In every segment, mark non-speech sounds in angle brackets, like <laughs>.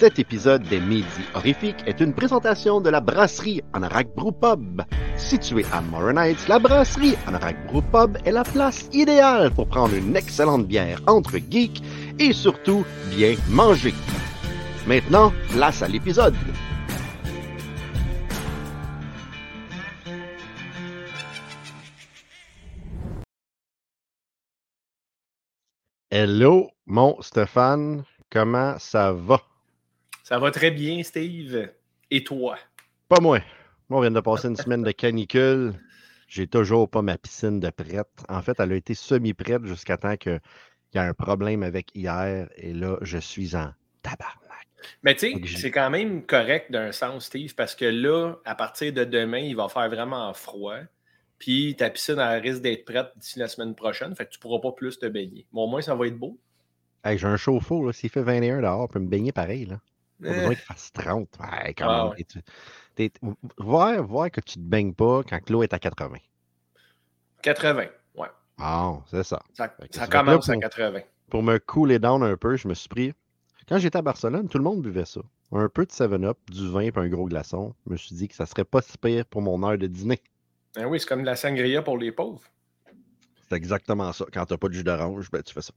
Cet épisode des Midi Horrifiques est une présentation de la brasserie Anorak Brew Pub. Située à Morin Heights, la brasserie Anorak Brew Pub est la place idéale pour prendre une excellente bière entre geeks et surtout bien manger. Maintenant, place à l'épisode. Hello, mon Stéphane, comment ça va? Ça va très bien, Steve. Et toi? Pas moi. Moi, on vient de passer une semaine de canicule. J'ai toujours pas ma piscine de prête. En fait, elle a été semi-prête jusqu'à temps qu'il y a un problème avec hier. Et là, je suis en tabarnak. Mais tu sais, c'est quand même correct d'un sens, Steve, parce que là, à partir de demain, il va faire vraiment froid. Puis ta piscine, elle risque d'être prête d'ici la semaine prochaine. Fait que tu ne pourras pas plus te baigner. Mais au moins, ça va être beau. Hey, j'ai un chauffe-eau. S'il fait 21 dehors, je peux me baigner pareil. Là. Pas besoin qu'il fasse 30. Ouais, quand Ah même. Voir, voir que tu ne te baignes pas quand l'eau est à 80. 80, ouais. Bon, c'est ça. Ça, commence là à pour- 80. Pour me cooler down un peu, je me suis pris. Quand j'étais à Barcelone, tout le monde buvait ça. Un peu de 7-Up, du vin et un gros glaçon. Je me suis dit que ça serait pas si pire pour mon heure de dîner. Ben oui, c'est comme de la sangria pour les pauvres. C'est exactement ça. Quand t'as pas de jus d'orange, ben tu fais ça.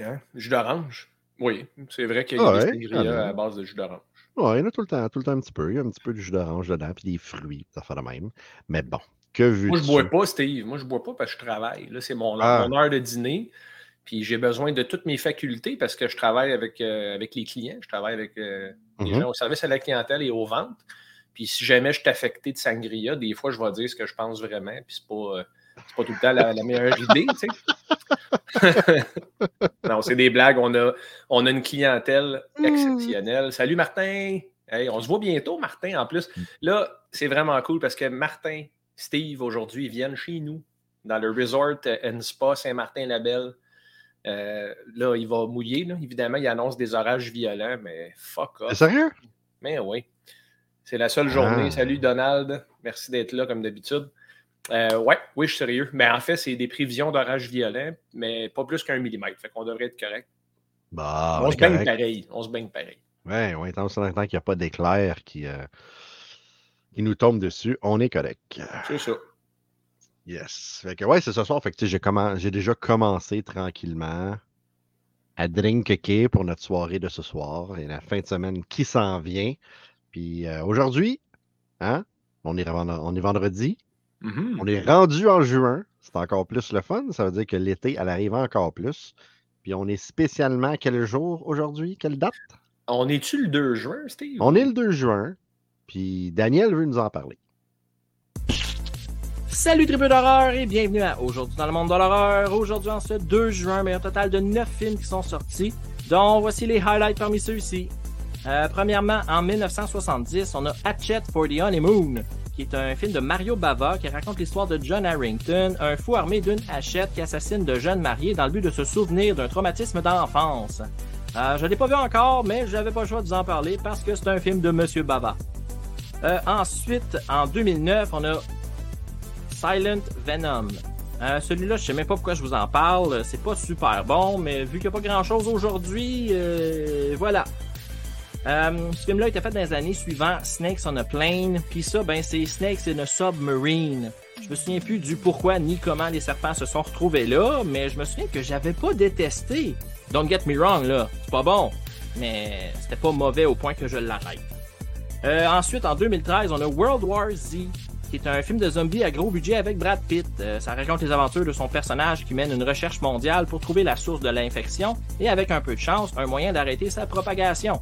Hein? Jus d'orange? Oui, c'est vrai qu'il y a Ah des ouais? sangria Ah non. à base de jus d'orange. Ouais, il y en a tout le temps, tout le temps un petit peu. Il y a un petit peu de jus d'orange dedans, puis des fruits, ça fait de même. Mais bon, que vu Moi, je bois pas, Steve. Moi, je bois pas parce que je travaille. Là, c'est mon, Ah. mon heure de dîner. Puis j'ai besoin de toutes mes facultés parce que je travaille avec, euh, avec les clients. Je travaille avec euh, les Mhm. gens au service à la clientèle et aux ventes. Puis si jamais je suis affecté de sangria, des fois, je vais dire ce que je pense vraiment. Puis c'est pas, euh, c'est pas tout le temps la, la meilleure idée, tu sais. <laughs> non, c'est des blagues. On a, on a une clientèle exceptionnelle. Salut Martin! Hey, on se voit bientôt, Martin, en plus. Là, c'est vraiment cool parce que Martin, Steve, aujourd'hui, ils viennent chez nous dans le Resort and Spa Saint-Martin-Labelle. Euh, là, il va mouiller, là. évidemment. Il annonce des orages violents, mais fuck C'est off. sérieux? Mais oui. C'est la seule journée. Ah. Salut Donald. Merci d'être là comme d'habitude. Euh, ouais, oui, je suis sérieux. Mais en fait, c'est des prévisions d'orages violents, mais pas plus qu'un millimètre. Fait qu'on devrait être correct. Bah, on se baigne pareil. On se baigne pareil. Ouais, ouais, tant qu'il n'y a pas d'éclair qui, euh, qui nous tombe dessus, on est correct. C'est ça. Yes. Fait que ouais, c'est ce soir. Fait que j'ai commen- déjà commencé tranquillement à drinker pour notre soirée de ce soir et la fin de semaine qui s'en vient. Puis euh, aujourd'hui, hein, on est, vend- on est vendredi, Mhm. on est rendu en juin. C'est encore plus le fun. Ça veut dire que l'été, elle arrive encore plus. Puis on est spécialement quel jour aujourd'hui? Quelle date? On est-tu le 2 juin, Steve? On est le 2 juin. Puis Daniel veut nous en parler. Salut tribu d'horreur et bienvenue à Aujourd'hui dans le monde de l'horreur. Aujourd'hui en ce 2 juin, mais un total de 9 films qui sont sortis, dont voici les highlights parmi ceux-ci. Euh, premièrement, en 1970, on a Hatchet for the Honeymoon, qui est un film de Mario Bava qui raconte l'histoire de John Harrington, un fou armé d'une hachette qui assassine de jeunes mariés dans le but de se souvenir d'un traumatisme d'enfance. Euh, je l'ai pas vu encore, mais j'avais pas le choix de vous en parler parce que c'est un film de Monsieur Bava. Euh, ensuite, en 2009, on a Silent Venom. Euh, Celui-là, je sais même pas pourquoi je vous en parle. C'est pas super bon, mais vu qu'il n'y a pas grand-chose aujourd'hui, euh, voilà. Euh, ce film-là a été fait dans les années suivantes, Snakes on a Plane. Puis ça, ben, c'est Snakes in a Submarine. Je me souviens plus du pourquoi ni comment les serpents se sont retrouvés là, mais je me souviens que j'avais pas détesté. Don't get me wrong, là. C'est pas bon. Mais c'était pas mauvais au point que je l'arrête. Euh, ensuite, en 2013, on a World War Z, qui est un film de zombies à gros budget avec Brad Pitt. Euh, ça raconte les aventures de son personnage qui mène une recherche mondiale pour trouver la source de l'infection et, avec un peu de chance, un moyen d'arrêter sa propagation.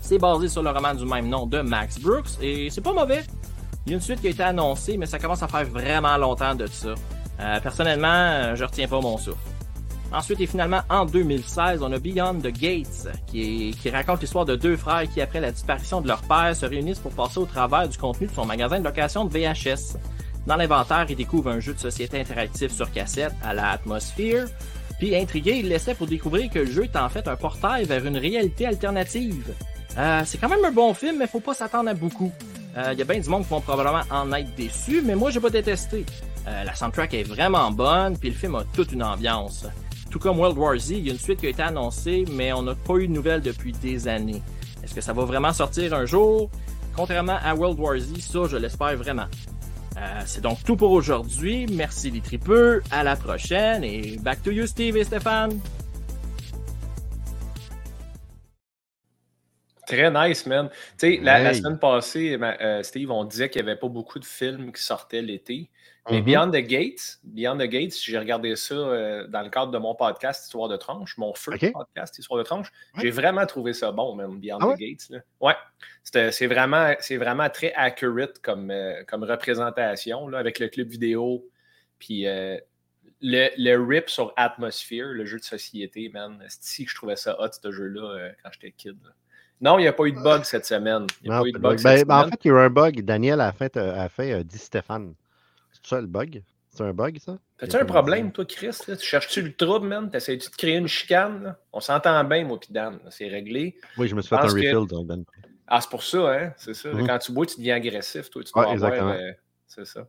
C'est basé sur le roman du même nom de Max Brooks et c'est pas mauvais. Il y a une suite qui a été annoncée, mais ça commence à faire vraiment longtemps de ça. Euh, personnellement, euh, je retiens pas mon souffle. Ensuite et finalement, en 2016, on a Beyond the Gates, qui, raconte l'histoire de deux frères qui, après la disparition de leur père, se réunissent pour passer au travers du contenu de son magasin de location de VHS. Dans l'inventaire, ils découvrent un jeu de société interactif sur cassette à la Atmosphere. Puis intrigué, ils l'essaient pour découvrir que le jeu est en fait un portail vers une réalité alternative. Euh, c'est quand même un bon film, mais faut pas s'attendre à beaucoup. Il y a bien du monde qui vont probablement en être déçus, mais moi j'ai pas détesté. Euh, la soundtrack est vraiment bonne, puis le film a toute une ambiance. tout comme World War Z, il y a une suite qui a été annoncée, mais on n'a pas eu de nouvelles depuis des années. Est-ce que ça va vraiment sortir un jour? Contrairement à World War Z, ça, je l'espère vraiment. Euh, c'est donc tout pour aujourd'hui. Merci les tripeux. À la prochaine et back to you, Steve et Stéphane. Très nice, man. Tu sais, la, semaine passée, euh, Steve, on disait qu'il n'y avait pas beaucoup de films qui sortaient l'été. Mais mm-hmm. Beyond the Gates, Beyond the Gates, j'ai regardé ça euh, dans le cadre de mon podcast Histoire de tranche, mon first podcast Histoire de tranche. J'ai vraiment trouvé ça bon, même, Beyond ah the Gates. Là. Ouais. C'est vraiment, vraiment très accurate comme, euh, comme représentation là, avec le clip vidéo. Puis le, le, rip sur Atmosphere, le jeu de société, man. C'est que je trouvais ça hot, ce jeu-là, quand j'étais kid. Non, il n'y a pas eu de bug cette semaine. Il a pas eu de bug. Ben, ben, en fait, il y a eu un bug. Daniel a fait, a fait euh, dit Stéphane. C'est ça le bug? C'est un bug, ça? T'as-tu un problème, toi, Chris? Tu cherches-tu le trouble, man? T'essayes-tu de créer une chicane? On s'entend bien, moi, puis Dan. C'est réglé. Oui, je me suis fait un refill, dans Dan. Ah, c'est pour ça, hein? C'est ça. Mhm. Quand tu bois, tu deviens agressif, toi. Tu ouais, exactement. Euh, c'est ça.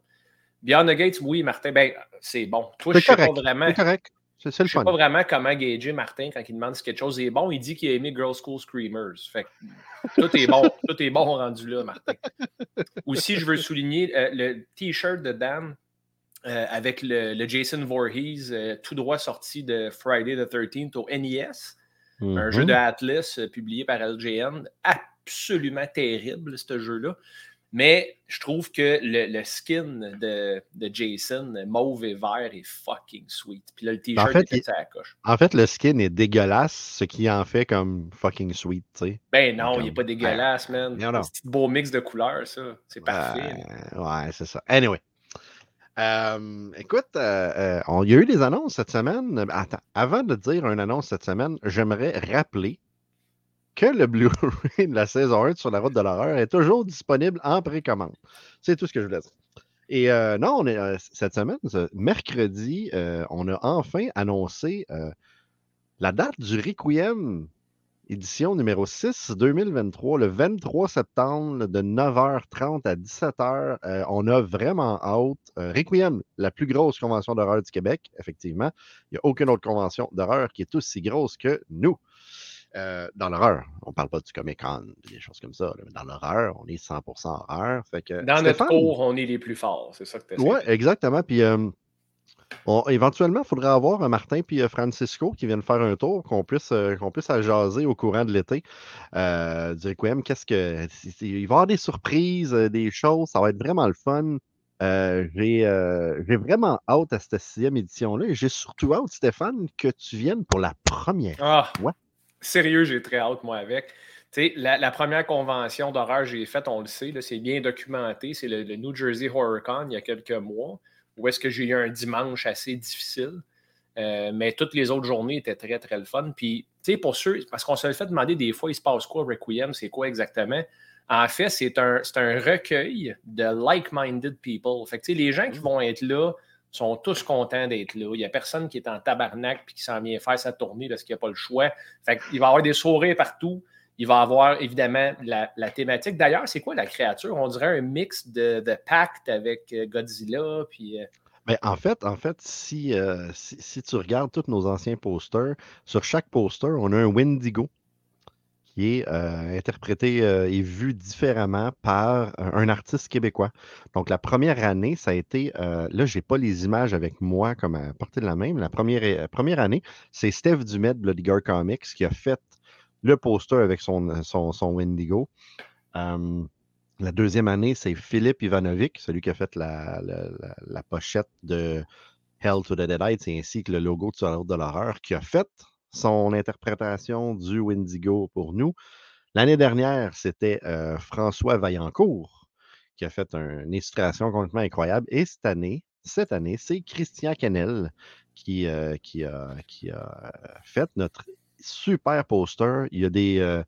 Beyond the Gates, oui, Martin, ben, c'est bon. Toi, je sais pas vraiment. C'est correct. Je ne sais pas vraiment comment gager Martin quand il demande si quelque chose est bon. Il dit qu'il a aimé Girl School Screamers. Fait <laughs> tout est bon. tout est bon rendu là, Martin. Aussi, je veux souligner euh, le T-shirt de Dan euh, avec le, Jason Voorhees, euh, tout droit sorti de Friday the 13th au NES. Un jeu mm-hmm. de Atlas publié par LGN. Absolument terrible, ce jeu-là. Mais je trouve que le, skin de, Jason, mauve et vert, est fucking sweet. Puis là, le t-shirt en fait, est coche. En fait, le skin est dégueulasse, ce qui en fait comme fucking sweet, tu sais. Ben non, il n'est pas dégueulasse, man. C'est un petit beau mix de couleurs, ça. C'est parfait. ouais, c'est ça. Anyway. Euh, écoute, euh, euh, il y a eu des annonces cette semaine. Attends, avant de dire une annonce cette semaine, j'aimerais rappeler que le Blu-ray de la saison 1 sur la route de l'horreur est toujours disponible en précommande. C'est tout ce que je voulais dire. Et euh, non, on est, euh, cette semaine, mercredi, euh, on a enfin annoncé la date du Requiem, édition numéro 6 2023, le 23 septembre de 9h30 à 17h. on a vraiment hâte. Requiem, la plus grosse convention d'horreur du Québec, effectivement. Il n'y a aucune autre convention d'horreur qui est aussi grosse que nous. Euh, dans l'horreur. On ne parle pas du Comic Con, des choses comme ça. Mais dans l'horreur, on est 100% horreur. Fait que, dans notre cours, on est les plus forts. C'est ça que tu Oui, exactement. Puis euh, éventuellement, il faudrait avoir Martin et Francisco qui viennent faire un tour, qu'on puisse, euh, qu'on puisse jaser au courant de l'été. du Requiem, qu'est-ce que. Il va y avoir des surprises, des choses. Ça va être vraiment le fun. j'ai, vraiment hâte à cette sixième édition-là. Et j'ai surtout hâte, Stéphane, que tu viennes pour la première ah. fois. Sérieux, j'ai très hâte, moi, avec. La, la, première convention d'horreur que j'ai faite, on le sait, c'est bien documenté. C'est le, New Jersey HorrorCon il y a quelques mois, où est-ce que j'ai eu un dimanche assez difficile. Euh, mais toutes les autres journées étaient très, très le fun. Puis, tu sais, pour ceux, parce qu'on se le fait demander des fois, il se passe quoi Requiem, c'est quoi exactement? En fait, c'est un, un recueil de like-minded people. Fait que, les gens qui mmh. vont être là, sont tous contents d'être là. Il n'y a personne qui est en tabarnak et qui s'en vient faire sa tournée parce qu'il n'y a pas le choix. Il va y avoir des sourires partout. Il va y avoir évidemment la, thématique. D'ailleurs, c'est quoi la créature? On dirait un mix de, pacte avec euh, Godzilla. Puis, euh, ben, en fait, en fait si, euh, si, si, tu regardes tous nos anciens posters, sur chaque poster, on a un Wendigo euh, interprété euh, et vu différemment par un artiste québécois. Donc, la première année, ça a été, euh, là, je n'ai pas les images avec moi comme à portée de la même. La première, première année, c'est Steph Dumet de Bloody Comics qui a fait le poster avec son, son, Wendigo. la deuxième année, c'est Philippe Ivanovic, celui qui a fait la, pochette de Hell to the Deadites ainsi que le logo de de l'horreur, qui a fait son interprétation du Wendigo pour nous. L'année dernière, c'était euh, François Vaillancourt qui a fait une illustration complètement incroyable. Et cette année, cette année, c'est Christian Kennel qui, euh, a, fait notre super poster. Il y a des, euh,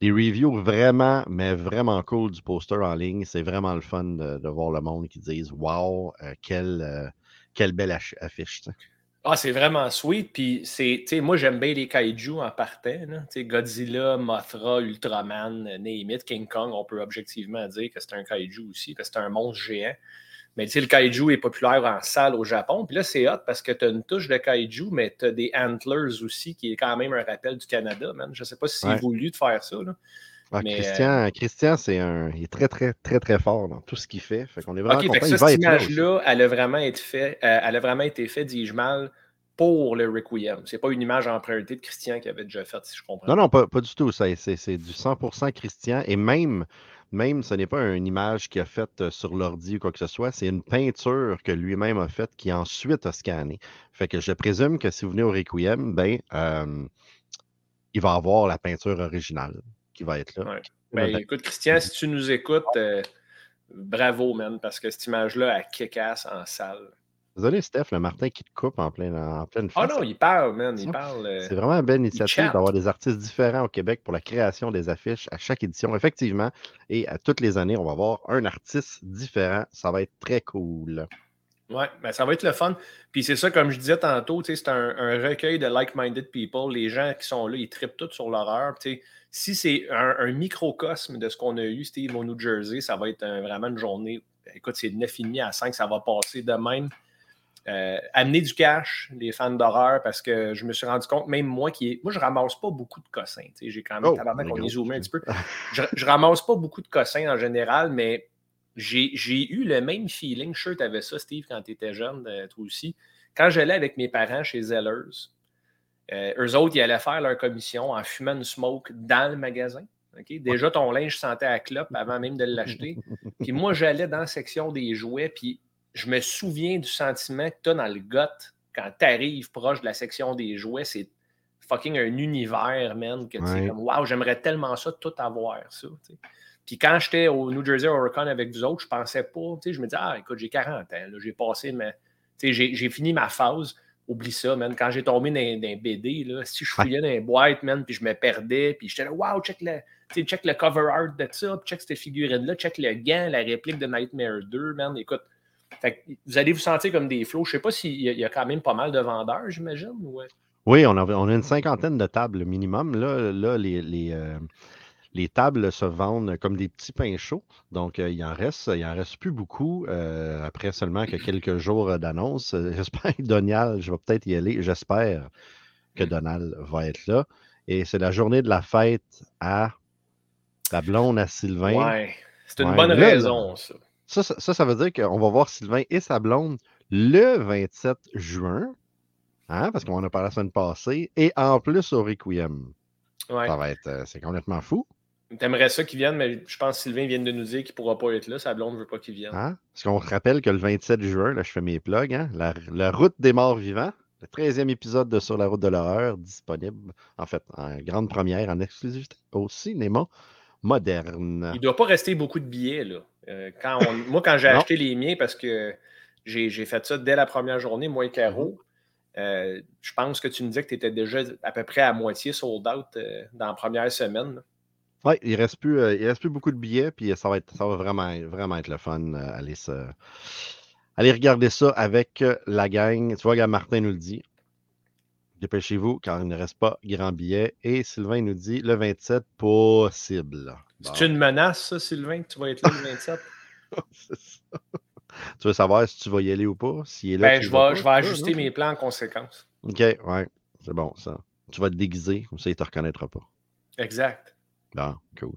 des reviews vraiment, mais vraiment cool du poster en ligne. C'est vraiment le fun de, voir le monde qui disent Wow, quelle belle affiche. Ah, c'est vraiment sweet. Puis, c'est, moi, j'aime bien les kaiju en partant. Godzilla, Mothra, Ultraman, Name King Kong, on peut objectivement dire que c'est un kaiju aussi, parce que c'est un monstre géant. Mais tu sais, le kaiju est populaire en salle au Japon. Puis là, c'est hot parce que tu as une touche de kaiju, mais tu as des antlers aussi, qui est quand même un rappel du Canada, man. Je sais pas si c'est voulu de faire ça. Là. Christian, Christian c'est un, il est très, très, très, très fort dans tout ce qu'il fait. Fait qu'on est vraiment content. Ça, cette image-là, elle a vraiment été faite, euh, elle a vraiment été faite, dis-je mal, pour le Requiem. C'est pas une image empruntée de Christian qui avait déjà faite, si je comprends. Non, non, pas, pas du tout. C'est du 100% Christian. Et même, même, ce n'est pas une image qu'il a faite euh, sur l'ordi ou quoi que ce soit, c'est une peinture que lui-même a faite qui ensuite a scanné. Fait que je présume que si vous venez au Requiem, ben, euh, il va avoir la peinture originale qui va être là. Ben, écoute, Christian, si tu nous écoutes, euh, bravo, man, parce que cette image-là, elle kick en salle. Désolé, Steph, le Martin qui te coupe en, plein, en pleine face. Ah non, il parle, man. Il parle. Euh, c'est vraiment une belle initiative d'avoir des artistes différents au Québec pour la création des affiches à chaque édition, effectivement. Et à toutes les années, on va avoir un artiste différent. Ça va être très cool. Oui, ben ça va être le fun. Puis c'est ça, comme je disais tantôt, c'est un, un, recueil de like-minded people. Les gens qui sont là, ils trippent tout sur l'horreur. Si c'est un, microcosme de ce qu'on a eu, Steve, au New Jersey, ça va être vraiment une journée. Écoute, c'est de 9,5 à 5, ça va passer de même. Euh, amener du cash, les fans d'horreur, parce que je me suis rendu compte, même moi qui est. Moi, je ramasse pas beaucoup de cossins. J'ai quand même, oh, qu'on est zoomé un petit peu. <laughs> Je, je, ramasse pas beaucoup de cossins en général, mais j'ai eu le même feeling. Je suis sûr que tu avais ça, Steve, quand tu étais jeune, euh, toi aussi. Quand j'allais avec mes parents chez Zellers, euh, eux autres, ils allaient faire leur commission en fumant une smoke dans le magasin. Déjà, ton linge sentait à clope avant même de l'acheter. <laughs> Puis moi, j'allais dans la section des jouets, puis je me souviens du sentiment que tu as dans le gut quand tu arrives proche de la section des jouets. C'est fucking un univers, man, que tu sais, comme, waouh, j'aimerais tellement ça, tout avoir, ça. Puis quand j'étais au New Jersey Oricon avec vous autres, je pensais pas, tu sais, je me disais, ah, écoute, j'ai 40 ans, j'ai passé, mais, tu sais, j'ai fini ma phase. Oublie ça, man. Quand j'ai tombé dans, un BD, là, si je fouillais dans les boîtes, man, puis je me perdais, puis j'étais là, wow, check le, check le cover art de ça, check cette figurine-là, check le gant, la réplique de Nightmare 2, man. Écoute, vous allez vous sentir comme des flots. Je ne sais pas s'il y, a quand même pas mal de vendeurs, j'imagine. Oui, on a, on a, une cinquantaine de tables minimum. Là, là les, les, euh, les, tables se vendent comme des petits pains chauds. Donc, euh, il en reste, il en reste plus beaucoup euh, après seulement que quelques jours d'annonce. <laughs> J'espère que Donald, je vais peut-être y aller. J'espère que Donald va être là. Et c'est la journée de la fête à la blonde à Sylvain. Oui, c'est une bonne raison, ça. Ça, ça, veut dire qu'on va voir Sylvain et sa blonde le 27 juin, hein, parce qu'on en a parlé la semaine passée, et en plus au Requiem. Ça va être, euh, c'est complètement fou. T'aimerais ça qu'il vienne, mais je pense que Sylvain vient de nous dire qu'il ne pourra pas être là. Sa blonde ne veut pas qu'il vienne. Hein? Parce qu'on rappelle que le 27 juin, là, je fais mes plugs, hein, la, route des morts vivants, le 13e épisode de Sur la route de l'horreur, disponible, en fait, en grande première, en exclusivité au cinéma moderne. Il ne doit pas rester beaucoup de billets, là. Euh, quand <laughs> moi, quand j'ai acheté les miens, parce que j'ai fait ça dès la première journée, moi et Caro, mm-hmm. euh, je pense que tu me disais que tu étais déjà à peu près à moitié sold out euh, dans la première semaine. Oui, il ne reste, plus, reste plus beaucoup de billets, puis ça va, être, ça va vraiment, vraiment être le fun. aller, aller regarder ça avec la gang. Tu vois, Martin nous le dit. Dépêchez-vous car il ne reste pas grand billet. Et Sylvain nous dit le 27 possible. C'est une menace, ça, Sylvain, que tu vas être là le 27? <laughs> Tu veux savoir si tu vas y aller ou pas? est là, ben, je, vais, je vais ajuster mes plans en conséquence. OK, ouais. C'est bon, ça. Tu vas te déguiser, comme ça, il ne te reconnaîtra pas. Exact. Bon, cool.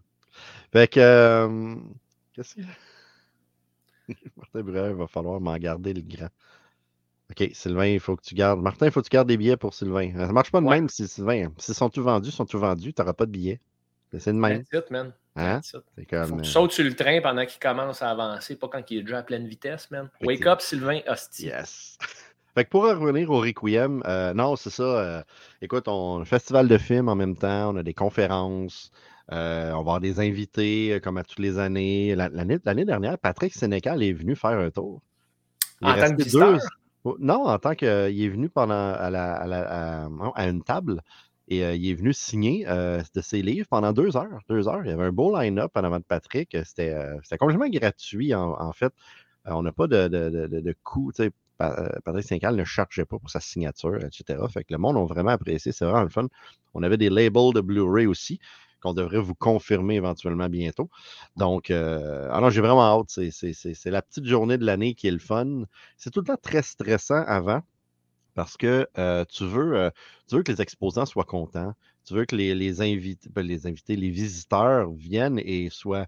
Fait que. Euh, qu'est-ce qu'il <laughs> Martin Breuer, il va falloir m'en garder le grand. OK, Sylvain, il faut que tu gardes. Martin, il faut que tu gardes des billets pour Sylvain. Ça ne marche pas de même si Sylvain. S'ils sont tous vendus, sont tous vendus, tu n'auras pas de billets. C'est de même. It, man. Hein? Comme... Faut que tu sautes sur le train pendant qu'il commence à avancer, pas quand il est déjà à pleine vitesse, man. Wake up, Sylvain Hostie. Yes. <laughs> Fait que pour revenir au Requiem, euh, non, c'est ça. Euh, écoute, on a un festival de films en même temps, on a des conférences, euh, on va avoir des invités comme à toutes les années. L'année dernière, Patrick Sénécal est venu faire un tour. en tant que deux... Non, en tant qu'il est venu pendant à, la, à, à une table. Et il est venu signer de ses livres pendant deux heures. Deux heures. Il y avait un beau line-up en avant de Patrick. C'était complètement gratuit, en, fait. on n'a pas de, de, de, de coût. Patrick Sincal ne chargeait pas pour sa signature, etc. Fait que le monde a vraiment apprécié. C'est vraiment le fun. On avait des labels de Blu-ray aussi qu'on devrait vous confirmer éventuellement bientôt. Donc, euh, alors j'ai vraiment hâte. C'est la petite journée de l'année qui est le fun. C'est tout le temps très stressant avant parce que euh, tu, veux, euh, tu veux que les exposants soient contents. Tu veux que les, invités, ben, les invités, les visiteurs viennent et soient,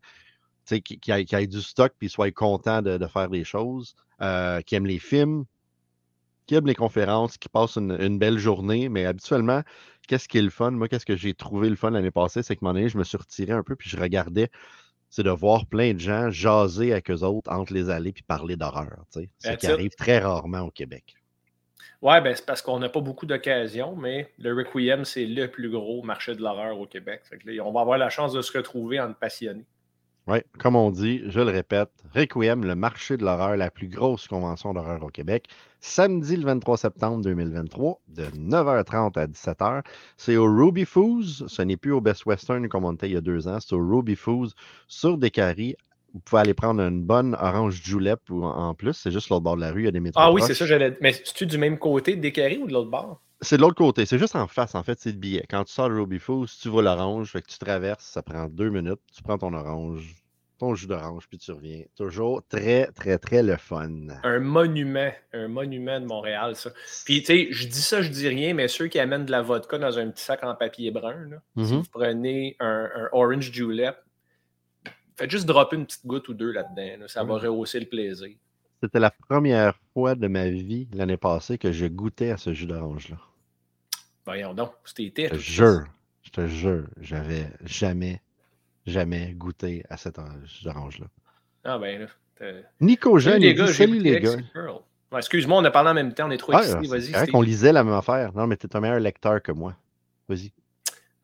tu sais, qui, aient du stock puis soient contents de, faire des choses, qui aiment les films, qui aiment les conférences, qui passent une, belle journée, mais habituellement, qu'est-ce qui est le fun? Moi, qu'est-ce que j'ai trouvé le fun l'année passée, c'est que mon année, je me suis retiré un peu, puis je regardais, c'est de voir plein de gens jaser avec eux autres entre les allées, puis parler d'horreur. C'est ce qui arrive très rarement au Québec. Oui, ben, c'est parce qu'on n'a pas beaucoup d'occasions, mais le Requiem, c'est le plus gros marché de l'horreur au Québec. on va avoir la chance de se retrouver entre passionnés. Oui, comme on dit, je le répète, Requiem, le marché de l'horreur, la plus grosse convention d'horreur au Québec, samedi le 23 septembre 2023, de 9h30 à 17h. C'est au Ruby Foods, ce n'est plus au Best Western comme on était il y a deux ans, c'est au Ruby Foods sur Descaries. Vous pouvez aller prendre une bonne orange julep en plus, c'est juste l'autre bord de la rue, il y a des métros. Ah oui, c'est ça, j'allais. Mais es-tu du même côté de Descaries ou de l'autre bord? C'est de l'autre côté, c'est juste en face, en fait, c'est le billet. Quand tu sors le Ruby Foods, tu vois l'orange, fait que tu traverses, ça prend deux minutes, tu prends ton orange, ton jus d'orange, puis tu reviens. Toujours très, très, très le fun. Un monument, un monument de Montréal, ça. Puis, tu sais, je dis ça, je dis rien, mais ceux qui amènent de la vodka dans un petit sac en papier brun, si mm-hmm. vous prenez un, orange julep, faites juste dropper une petite goutte ou deux là-dedans. ça va rehausser le plaisir. C'était la première fois de ma vie l'année passée que je goûtais à ce jus d'orange-là. Voyons donc, c'était. Je te jure, je te jure, j'avais jamais jamais goûté à cette orange-là. Ah ben là. Nico Jeune, les gars, salut les gars. Excuse-moi, on a parlé en même temps, on est trop excités. Vas-y. C'est vrai qu'on lisait la même affaire. Non, mais tu es un meilleur lecteur que moi. Vas-y.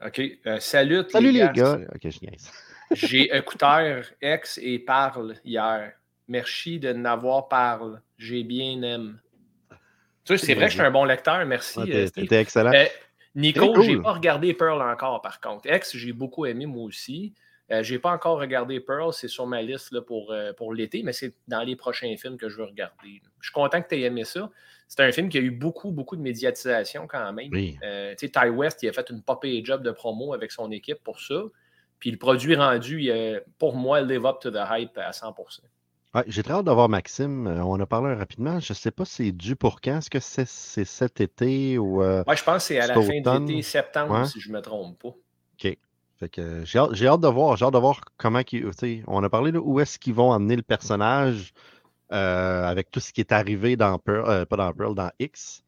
OK. Euh, salut. Salut les, gars. OK, je niaise. J'ai écouté ex et parle hier. Merci de n'avoir parlé. J'ai bien aimé. Tu sais, c'est vrai que je suis un bon lecteur. Merci. Euh, c'était excellent. Euh, Nico, j'ai pas regardé Pearl encore, par contre. Ex, j'ai beaucoup aimé moi aussi. Je euh, j'ai pas encore regardé Pearl, c'est sur ma liste là, pour, euh, pour l'été, mais c'est dans les prochains films que je veux regarder. Je suis content que tu aies aimé ça. C'est un film qui a eu beaucoup, beaucoup de médiatisation quand même. Euh, Ty West, il a fait une popée job de promo avec son équipe pour ça. Puis le produit rendu, pour moi, live up to the hype à 100%. Ouais, J'ai très hâte d'avoir Maxime. On a parlé rapidement. Je ne sais pas si c'est dû pour quand. Est-ce que c'est cet été ou. je pense que c'est à la fin de l'été, septembre, si je ne me trompe pas. OK j'ai hâte, de voir. J'ai hâte de voir comment On a parlé de où est-ce qu'ils vont amener le personnage euh, avec tout ce qui est arrivé dans Pearl, euh, pas dans Pearl, dans X.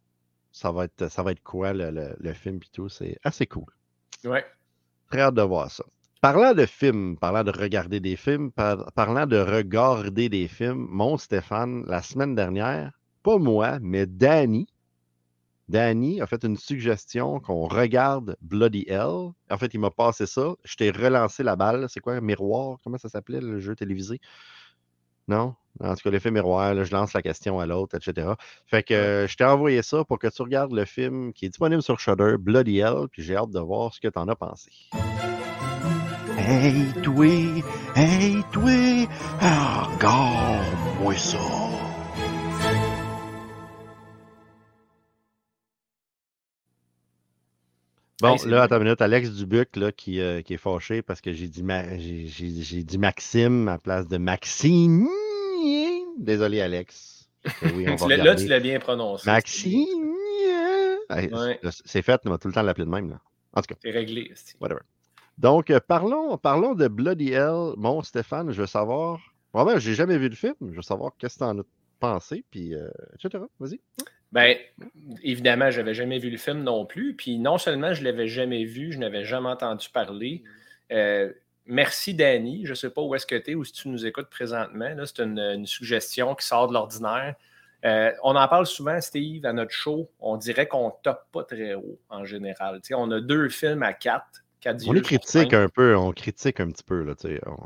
Ça va être, ça va être quoi le, film et tout. C'est assez cool. Ouais. Très hâte de voir ça. Parlant de films, parlant de regarder des films, parlant de regarder des films, mon Stéphane, la semaine dernière, pas moi, mais Danny, Danny a fait une suggestion qu'on regarde Bloody Hell. En fait, il m'a passé ça. Je t'ai relancé la balle. C'est quoi, un miroir? Comment ça s'appelait, le jeu télévisé? Non? En tout cas, l'effet miroir, je lance la question à l'autre, etc. Fait que euh, je t'ai envoyé ça pour que tu regardes le film qui est disponible sur Shudder, Bloody Hell, puis j'ai hâte de voir ce que tu en as pensé. Hey, toi! Hey, toi! Regarde-moi ça! Bon, là, attends une minute. Alex Dubuc là, qui, euh, qui est fâché parce que j'ai dit, j'ai, dit Maxime à place de Maxime. Désolé, Alex. Oui, on <laughs> va là, tu l'as bien prononcé. Maxime. C'est fait, on va tout le temps l'appeler de même. Là. En tout cas. C'est réglé. Whatever. Donc, euh, parlons, parlons de Bloody Hell. Bon, Stéphane, je veux savoir. Vraiment, j'ai jamais vu le film. Je veux savoir qu'est-ce que tu en as pensé, puis euh, etc. Vas-y. Ben, évidemment, je n'avais jamais vu le film non plus. Puis non seulement je ne l'avais jamais vu, je n'avais jamais entendu parler. Euh, merci, Danny. Je ne sais pas où est-ce que tu es ou si tu nous écoutes présentement. C'est une, suggestion qui sort de l'ordinaire. On en parle souvent, Steve, à notre show. On dirait qu'on ne top pas très haut en général. on a deux films à quatre. On est critique un peu, on critique un petit peu. Là,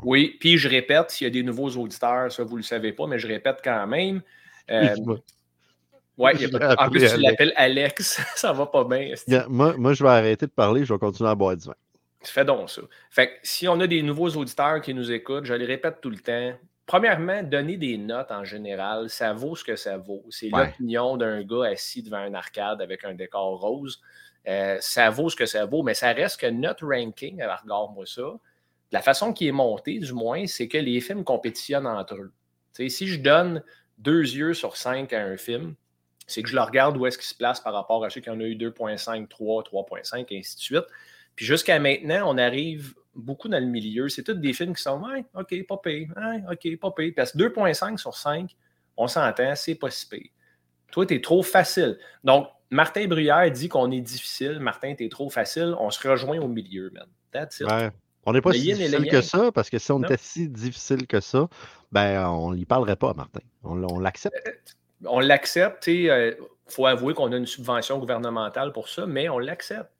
Oui, puis je répète, s'il y a des nouveaux auditeurs, ça vous ne le savez pas, mais je répète quand même. Euh, <laughs> oui, en plus, tu l'appelles Alex, <laughs> ça va pas bien. moi, moi, je vais arrêter de parler, je vais continuer à boire du vin. Fais donc ça. Fait que si on a des nouveaux auditeurs qui nous écoutent, je les répète tout le temps, premièrement, donner des notes en général, ça vaut ce que ça vaut. C'est l'opinion d'un gars assis devant un arcade avec un décor rose. Euh, ça vaut ce que ça vaut, mais ça reste que notre ranking, regarde-moi ça, la façon qui est montée, du moins, c'est que les films compétitionnent entre eux. si je donne deux yeux sur cinq à un film, c'est que je le regarde où est-ce qu'il se place par rapport à ceux qui en ont eu 2.5, 3, 3.5, et ainsi de suite. Puis jusqu'à maintenant, on arrive beaucoup dans le milieu. C'est tous des films qui sont Ouais, OK, pas payé, OK, pas payé. Parce que 2.5 sur 5, on s'entend, c'est pas si payé. Toi, tu es trop facile. Donc, Martin Bruyère dit qu'on est difficile. Martin, tu es trop facile. On se rejoint au milieu, man. That's it. On n'est pas si difficile que ça, parce que si on était si difficile que ça, ben, on n'y parlerait pas, Martin. On, l'accepte. Euh, on l'accepte. Il euh, faut avouer qu'on a une subvention gouvernementale pour ça, mais on l'accepte.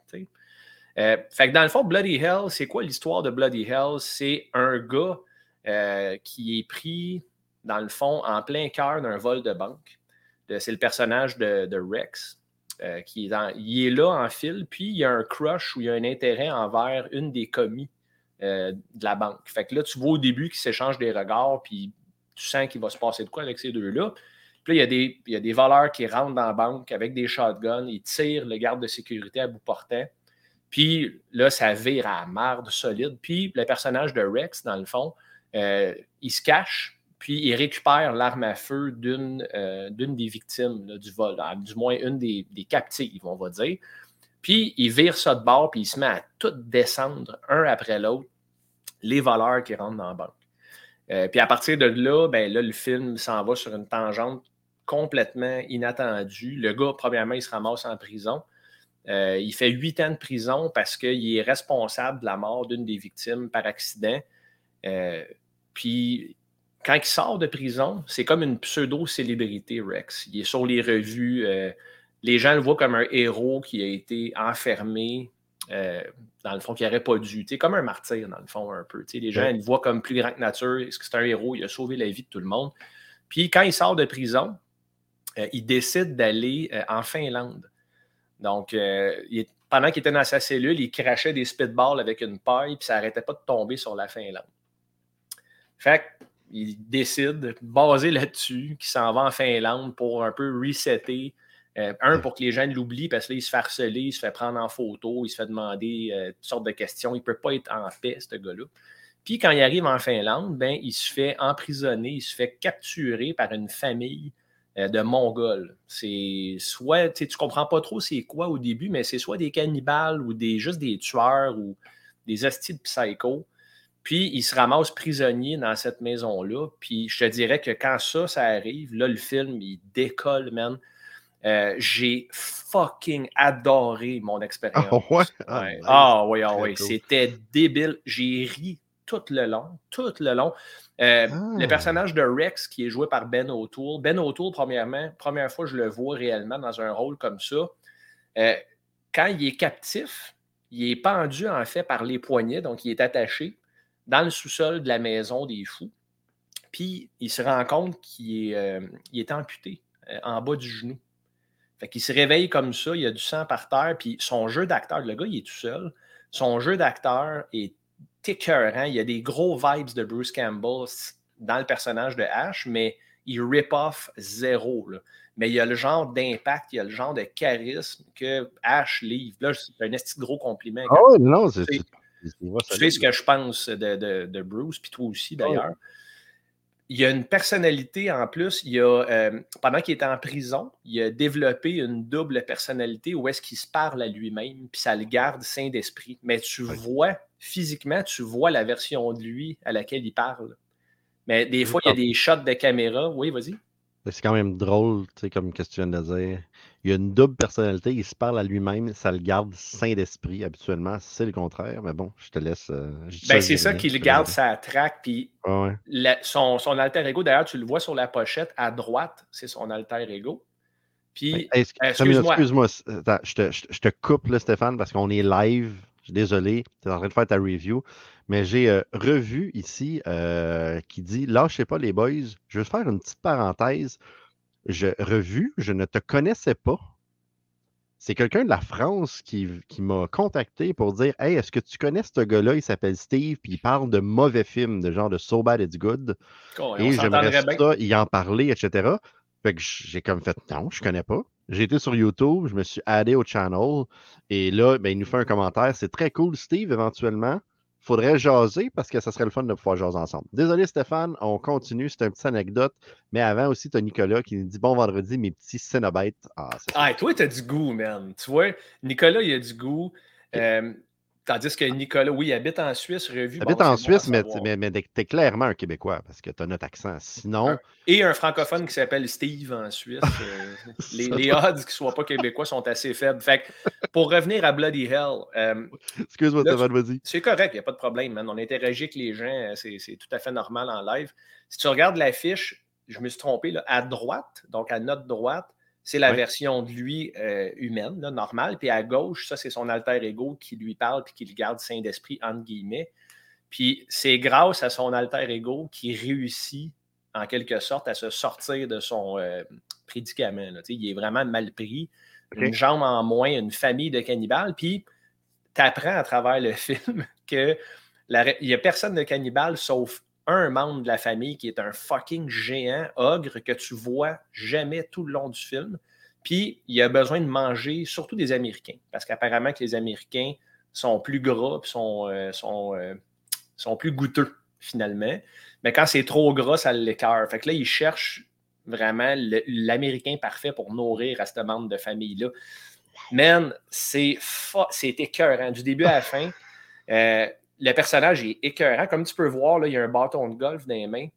Euh, fait que dans le fond, Bloody Hell, c'est quoi l'histoire de Bloody Hell? C'est un gars qui est pris, dans le fond, en plein cœur d'un vol de banque. C'est le personnage de, Rex. qui est, là en fil, puis il y a un crush ou il y a un intérêt envers une des commis euh, de la banque. Fait que là, tu vois au début qu'ils s'échangent des regards, puis tu sens qu'il va se passer de quoi avec ces deux-là. Puis là, il y, a des, il qui rentrent dans la banque avec des shotguns, ils tirent le garde de sécurité à bout portant. Puis là, ça vire à marde solide. Puis le personnage de Rex, dans le fond, euh, il se cache, puis il récupère l'arme à feu d'une euh, des victimes du vol, du moins une des, des captives, on va dire. Puis il vire ça de bord, puis il se met à tout descendre un après l'autre les voleurs qui rentrent dans la banque. Euh, puis à partir de là, ben là, le film s'en va sur une tangente complètement inattendue. Le gars, premièrement, il se ramasse en prison. Euh, il fait huit ans de prison parce qu'il est responsable de la mort d'une des victimes par accident. Puis quand il sort de prison, c'est comme une pseudo-célébrité, Rex. Il est sur les revues les gens le voient comme un héros qui a été enfermé, euh, dans le fond, qui n'aurait pas dû. comme un martyr, dans le fond, un peu. les gens le voient comme plus grand que nature. Est-ce que c'est un héros? Il a sauvé la vie de tout le monde. Puis quand il sort de prison, euh, il décide d'aller euh, en Finlande. Donc, pendant qu'il était dans sa cellule, il crachait des spitballs avec une paille, puis ça n'arrêtait pas de tomber sur la Finlande. Fait il décide, basé là-dessus, qu'il s'en va en Finlande pour un peu resetter euh, un, pour que les gens l'oublient, parce qu'il se fait harceler, il se fait prendre en photo, il se fait demander euh, toutes sortes de questions. Il ne peut pas être en paix, ce gars-là. Puis quand il arrive en Finlande, ben, il se fait emprisonner, il se fait capturer par une famille euh, de Mongols. C'est soit, tu ne comprends pas trop c'est quoi au début, mais c'est soit des cannibales ou des, juste des tueurs ou des hosties de psycho. Puis il se ramasse prisonnier dans cette maison-là. Puis je te dirais que quand ça, ça arrive, là, le film, il décolle, man. Euh, j'ai fucking adoré mon expérience. Ah ouais? Ah, oui, ah oui. C'était débile. J'ai ri tout le long, tout le long. Euh, le ah. personnage de Rex, qui est joué par Ben O'Toole. Ben O'Toole, premièrement, première fois que je le vois réellement dans un rôle comme ça. Euh, quand il est captif, il est pendu en fait par les poignets, donc il est attaché dans le sous-sol de la maison des fous. Puis il se rend compte qu'il est, est amputé en bas du genou. Fait qu'il se réveille comme ça, il y a du sang par terre, puis son jeu d'acteur, le gars, il est tout seul. Son jeu d'acteur est écœurant. Il y a des gros vibes de Bruce Campbell dans le personnage de Ash, mais il rip off zéro. Mais il y a le genre d'impact, il y a le genre de charisme que Ash livre. Là, c'est un esti gros compliment. Oh non, c'est. Tu sais ce que je pense de, de, Bruce, puis toi aussi ah d'ailleurs il y a une personnalité en plus. Il a, euh, pendant qu'il était en prison, il a développé une double personnalité où est-ce qu'il se parle à lui-même, puis ça le garde sain d'esprit. Mais tu vois, physiquement, tu vois la version de lui à laquelle il parle. Mais des fois, il y a des shots de caméra. Oui, vas-y. C'est quand même drôle, tu sais, comme que tu viens de dire. Il y a une double personnalité, il se parle à lui-même, ça le garde sain d'esprit. Habituellement, c'est le contraire, mais bon, je te laisse. Euh, ben, c'est ça qui le garde sa traque. Puis son, son, alter ego, d'ailleurs, tu le vois sur la pochette à droite, c'est son alter ego. Puis, euh, excuse-moi. Excuse-moi, je, te, je, te, coupe, là, Stéphane, parce qu'on est live. Je suis désolé, tu es en train de faire ta review. Mais j'ai euh, revu ici qui dit Lâchez pas les boys. Je veux faire une petite parenthèse je revu, je ne te connaissais pas. c'est quelqu'un de la France qui, qui m'a contacté pour dire Hey, est-ce que tu connais ce gars-là? Il s'appelle Steve, puis il parle de mauvais films, de genre de So Bad It's Good. et j'aimerais ça, y en parler, etc. Fait que j'ai comme fait Non, je connais pas. J'ai été sur YouTube, je me suis addé au channel, et là, ben, il nous fait un commentaire. C'est très cool, Steve, éventuellement faudrait jaser parce que ça serait le fun de pouvoir jaser ensemble. Désolé Stéphane, on continue, c'est une petite anecdote. Mais avant aussi, tu as Nicolas qui nous dit Bon vendredi, mes petits cénobêtes. Ah, ah toi, tu as du goût, man. Tu vois, Nicolas, il a du goût. Euh, Tandis que Nicolas, oui, habite en Suisse, revu. Habite en Suisse, mais, mais, mais tu es clairement un Québécois parce que tu as notre accent. Sinon. Et un francophone qui s'appelle Steve en Suisse. Euh, <laughs> les, les, odds qui ne soient pas québécois sont assez faibles. Fait pour revenir à Bloody Hell. Euh, Excuse-moi, Stéphane, vas-y. C'est correct, il n'y a pas de problème, man. On interagit avec les gens, euh, c'est tout à fait normal en live. Si tu regardes l'affiche, je me suis trompé, là, à droite, donc à notre droite, c'est la version de lui euh, humaine, normale. Puis à gauche, ça, c'est son alter ego qui lui parle puis qui le garde saint d'esprit, entre guillemets. Puis c'est grâce à son alter ego qu'il réussit, en quelque sorte, à se sortir de son euh, prédicament. Il est vraiment mal pris. Une jambe en moins, une famille de cannibales. Puis tu apprends à travers le <laughs> film qu'il n'y a personne de cannibale sauf un membre de la famille qui est un fucking géant ogre que tu vois jamais tout le long du film. Puis il a besoin de manger surtout des Américains, parce qu'apparemment que les Américains sont plus gras, puis sont, euh, euh, plus goûteux finalement. Mais quand c'est trop gras, ça l'écœure. Fait que là, il cherche vraiment l'Américain parfait pour nourrir à ce membre de famille-là. Man, c'est écœurant. Du début à la fin, euh, le personnage est écœurant. Comme tu peux voir, là, il y a un bâton de golf dans les mains.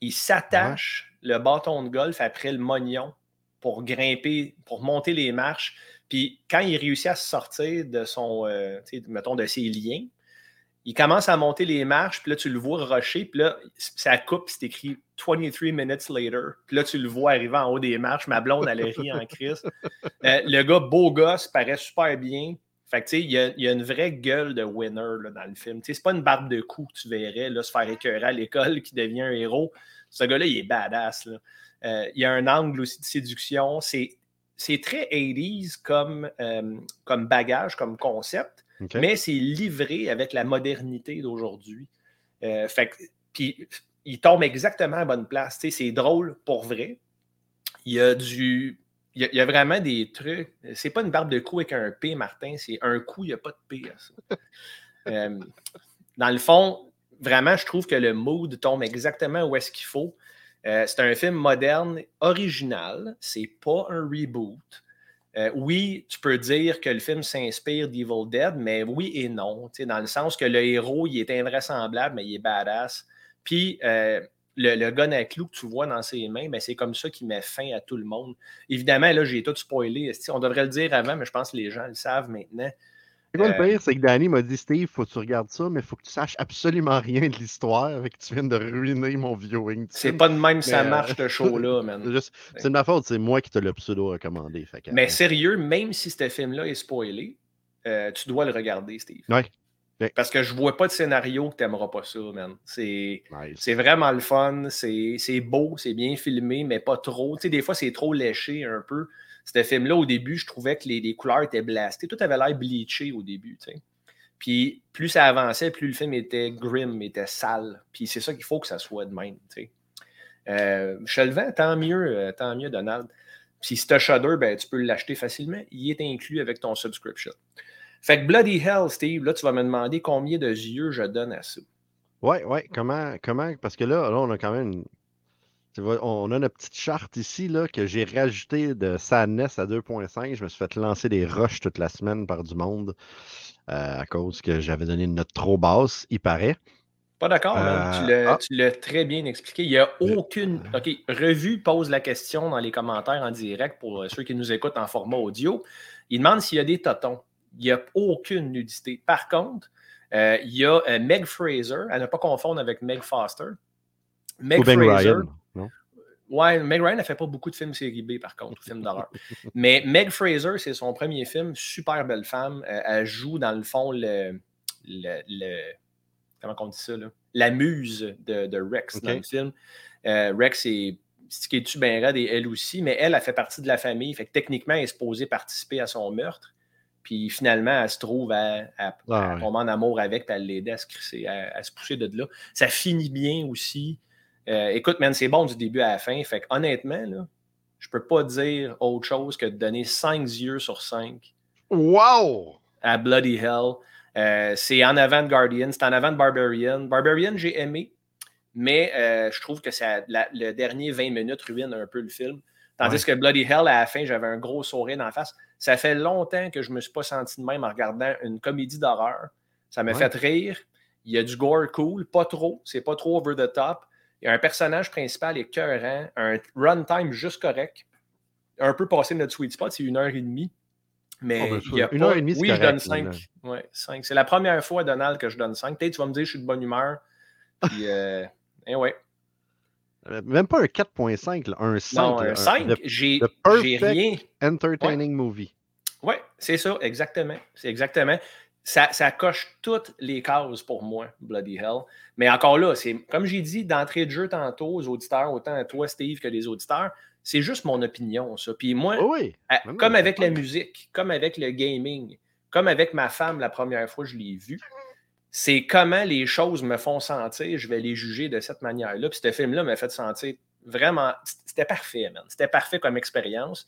Il s'attache le bâton de golf après le mognon pour grimper, pour monter les marches. Puis quand il réussit à se sortir de son, euh, mettons, de ses liens, il commence à monter les marches, puis là, tu le vois rusher, puis là, ça coupe, c'est écrit 23 minutes later. Puis là, tu le vois arriver en haut des marches. Ma blonde, elle rit en <laughs> crise. Euh, le gars, beau gosse, paraît super bien. Fait que, tu sais, il y, a une vraie gueule de winner là, dans le film. Tu sais, c'est pas une barbe de cou que tu verrais là, se faire écœurer à l'école qui devient un héros. Ce gars-là, il est badass. Euh, il y a un angle aussi de séduction. C'est, très 80s comme, euh, comme bagage, comme concept, mais c'est livré avec la modernité d'aujourd'hui. Euh, fait que, puis il tombe exactement à bonne place. Tu sais, c'est drôle pour vrai. Il y a du il y, a vraiment des trucs. C'est pas une barbe de cou avec un P, Martin. C'est un coup, il n'y a pas de P à ça. <laughs> Euh, dans le fond, vraiment, je trouve que le mood tombe exactement où est-ce qu'il faut. Euh, c'est un film moderne, original. C'est pas un reboot. Euh, oui, tu peux dire que le film s'inspire d'Evil Dead, mais oui et non. Dans le sens que le héros, il est invraisemblable, mais il est badass. Puis, le, le gun à clou que tu vois dans ses mains, ben, c'est comme ça qu'il met fin à tout le monde. Évidemment, là, j'ai tout spoilé. On devrait le dire avant, mais je pense que les gens le savent maintenant. Le euh, pire, c'est que Danny m'a dit Steve, faut que tu regardes ça, mais il faut que tu saches absolument rien de l'histoire avec que tu viens de ruiner mon viewing. C'est pas de même ça marche, ce show-là, <laughs> man. c'est de ma faute, c'est moi qui te l'ai pseudo recommandé. mais sérieux, même si ce film-là est spoilé, euh, tu dois le regarder, Steve. Ouais. Parce que je vois pas de scénario que tu n'aimeras pas ça, man. C'est vraiment le fun, c'est beau, c'est bien filmé, mais pas trop. Tu sais, des fois, c'est trop léché un peu. Ce film-là, au début, je trouvais que les, couleurs étaient blastées. Tout avait l'air bleaché au début, tu sais. Puis plus ça avançait, plus le film était grim, était sale. Puis c'est ça qu'il faut que ça soit de même, tu sais. Euh, je le vends, tant mieux, euh, tant mieux, Donald. Puis si tu as Shudder, ben, tu peux l'acheter facilement. Il est inclus avec ton subscription. Fait que Bloody Hell, Steve, là, tu vas me demander combien de yeux je donne à ça. Oui, oui. Comment, comment, parce que là, là, on a quand même on a notre petite charte ici là, que j'ai rajouté de Sadness à 2.5. Je me suis fait lancer des rushs toute la semaine par du monde euh, à cause que j'avais donné une note trop basse, il paraît. Pas d'accord, euh, ah. tu l'as très bien expliqué. Il n'y a aucune. OK, Revue pose la question dans les commentaires en direct pour ceux qui nous écoutent en format audio. Il demande s'il y a des totons il n'y a aucune nudité. Par contre, euh, il y a euh, Meg Fraser, à ne pas confondre avec Meg Foster. Meg ben Fraser. Ryan, non? Ouais, Meg Ryan n'a fait pas beaucoup de films série B, par contre, films d'horreur. <laughs> Mais Meg Fraser, c'est son premier film, super belle femme. Euh, elle joue, dans le fond, le. le, comment on dit ça, là? La muse de, Rex dans le film. Rex, qui est-tu bien raide et elle aussi, mais elle, a fait partie de la famille. Fait que techniquement, elle est supposée participer à son meurtre. Puis finalement, elle se trouve à, tomber en amour avec, puis elle l'aide à se à, se pousser de là. Ça finit bien aussi. Euh, écoute, man, c'est bon du début à la fin. Fait que honnêtement, là, je peux pas dire autre chose que de donner 5 yeux sur 5. Wow! À Bloody Hell. Euh, c'est en avant de Guardian, c'est en avant de Barbarian. Barbarian, j'ai aimé, mais euh, je trouve que ça, le dernier 20 minutes ruine un peu le film. Tandis que Bloody Hell, à la fin, j'avais un gros sourire dans la face. Ça fait longtemps que je ne me suis pas senti de même en regardant une comédie d'horreur. Ça m'a fait rire. Il y a du gore cool, pas trop. C'est pas trop over the top. Il y a un personnage principal écœurant, un runtime juste correct. Un peu passé notre sweet spot, c'est une heure et demie. Mais oh, ben, il y a une heure et demie, Oui, je donne 5. Ouais, C'est la première fois, Donald, que je donne 5. Peut-être tu vas me dire que je suis de bonne humeur. Puis, <laughs> euh, eh ouais. Euh, même pas un 4.5, un 5. Non, un 5, j'ai rien. Entertaining movie. Oui, c'est ça, exactement. C'est exactement. Ça, ça, coche toutes les cases pour moi, Bloody Hell. Mais encore là, c'est comme j'ai dit d'entrée de jeu tantôt aux auditeurs, autant à toi, Steve, que les auditeurs, c'est juste mon opinion, ça. Puis moi, oui. comme avec la musique, comme avec le gaming, comme avec ma femme la première fois que je l'ai vue, c'est comment les choses me font sentir, je vais les juger de cette manière-là. Puis ce film-là m'a fait sentir vraiment. C'était parfait, man. C'était parfait comme expérience.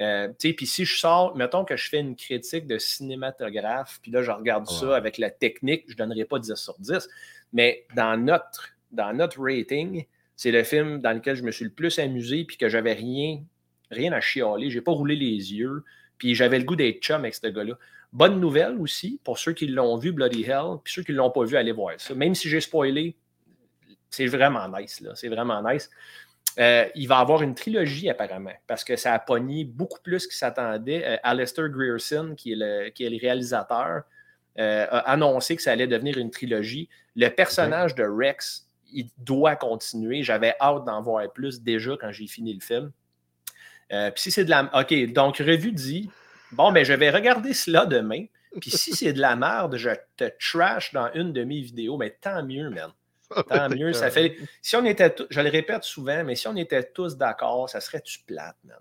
Euh, puis si je sors, mettons que je fais une critique de cinématographe, puis là, je regarde ça avec la technique, je ne donnerai pas 10 sur 10. Mais dans notre, dans notre rating, c'est le film dans lequel je me suis le plus amusé, puis que j'avais rien, rien à chialer. J'ai pas roulé les yeux, puis j'avais le goût d'être chum avec ce gars-là. Bonne nouvelle aussi, pour ceux qui l'ont vu, Bloody Hell, puis ceux qui ne l'ont pas vu, allez voir ça. Même si j'ai spoilé, c'est vraiment nice, là. C'est vraiment nice. Euh, il va avoir une trilogie apparemment, parce que ça a pogné beaucoup plus qu'il s'attendait. Euh, Alistair Grierson, qui est le, qui est le réalisateur, euh, a annoncé que ça allait devenir une trilogie. Le personnage de Rex, il doit continuer. J'avais hâte d'en voir plus déjà quand j'ai fini le film. Puis si c'est de la. OK, donc revue dit Bon, ben, je vais regarder cela demain. Puis si c'est de la merde, je te trash dans une de mes vidéos, mais tant mieux, man. Tant mieux. Ça fait. Si on était je le répète souvent, mais si on était tous d'accord, ça serait-tu plate, man?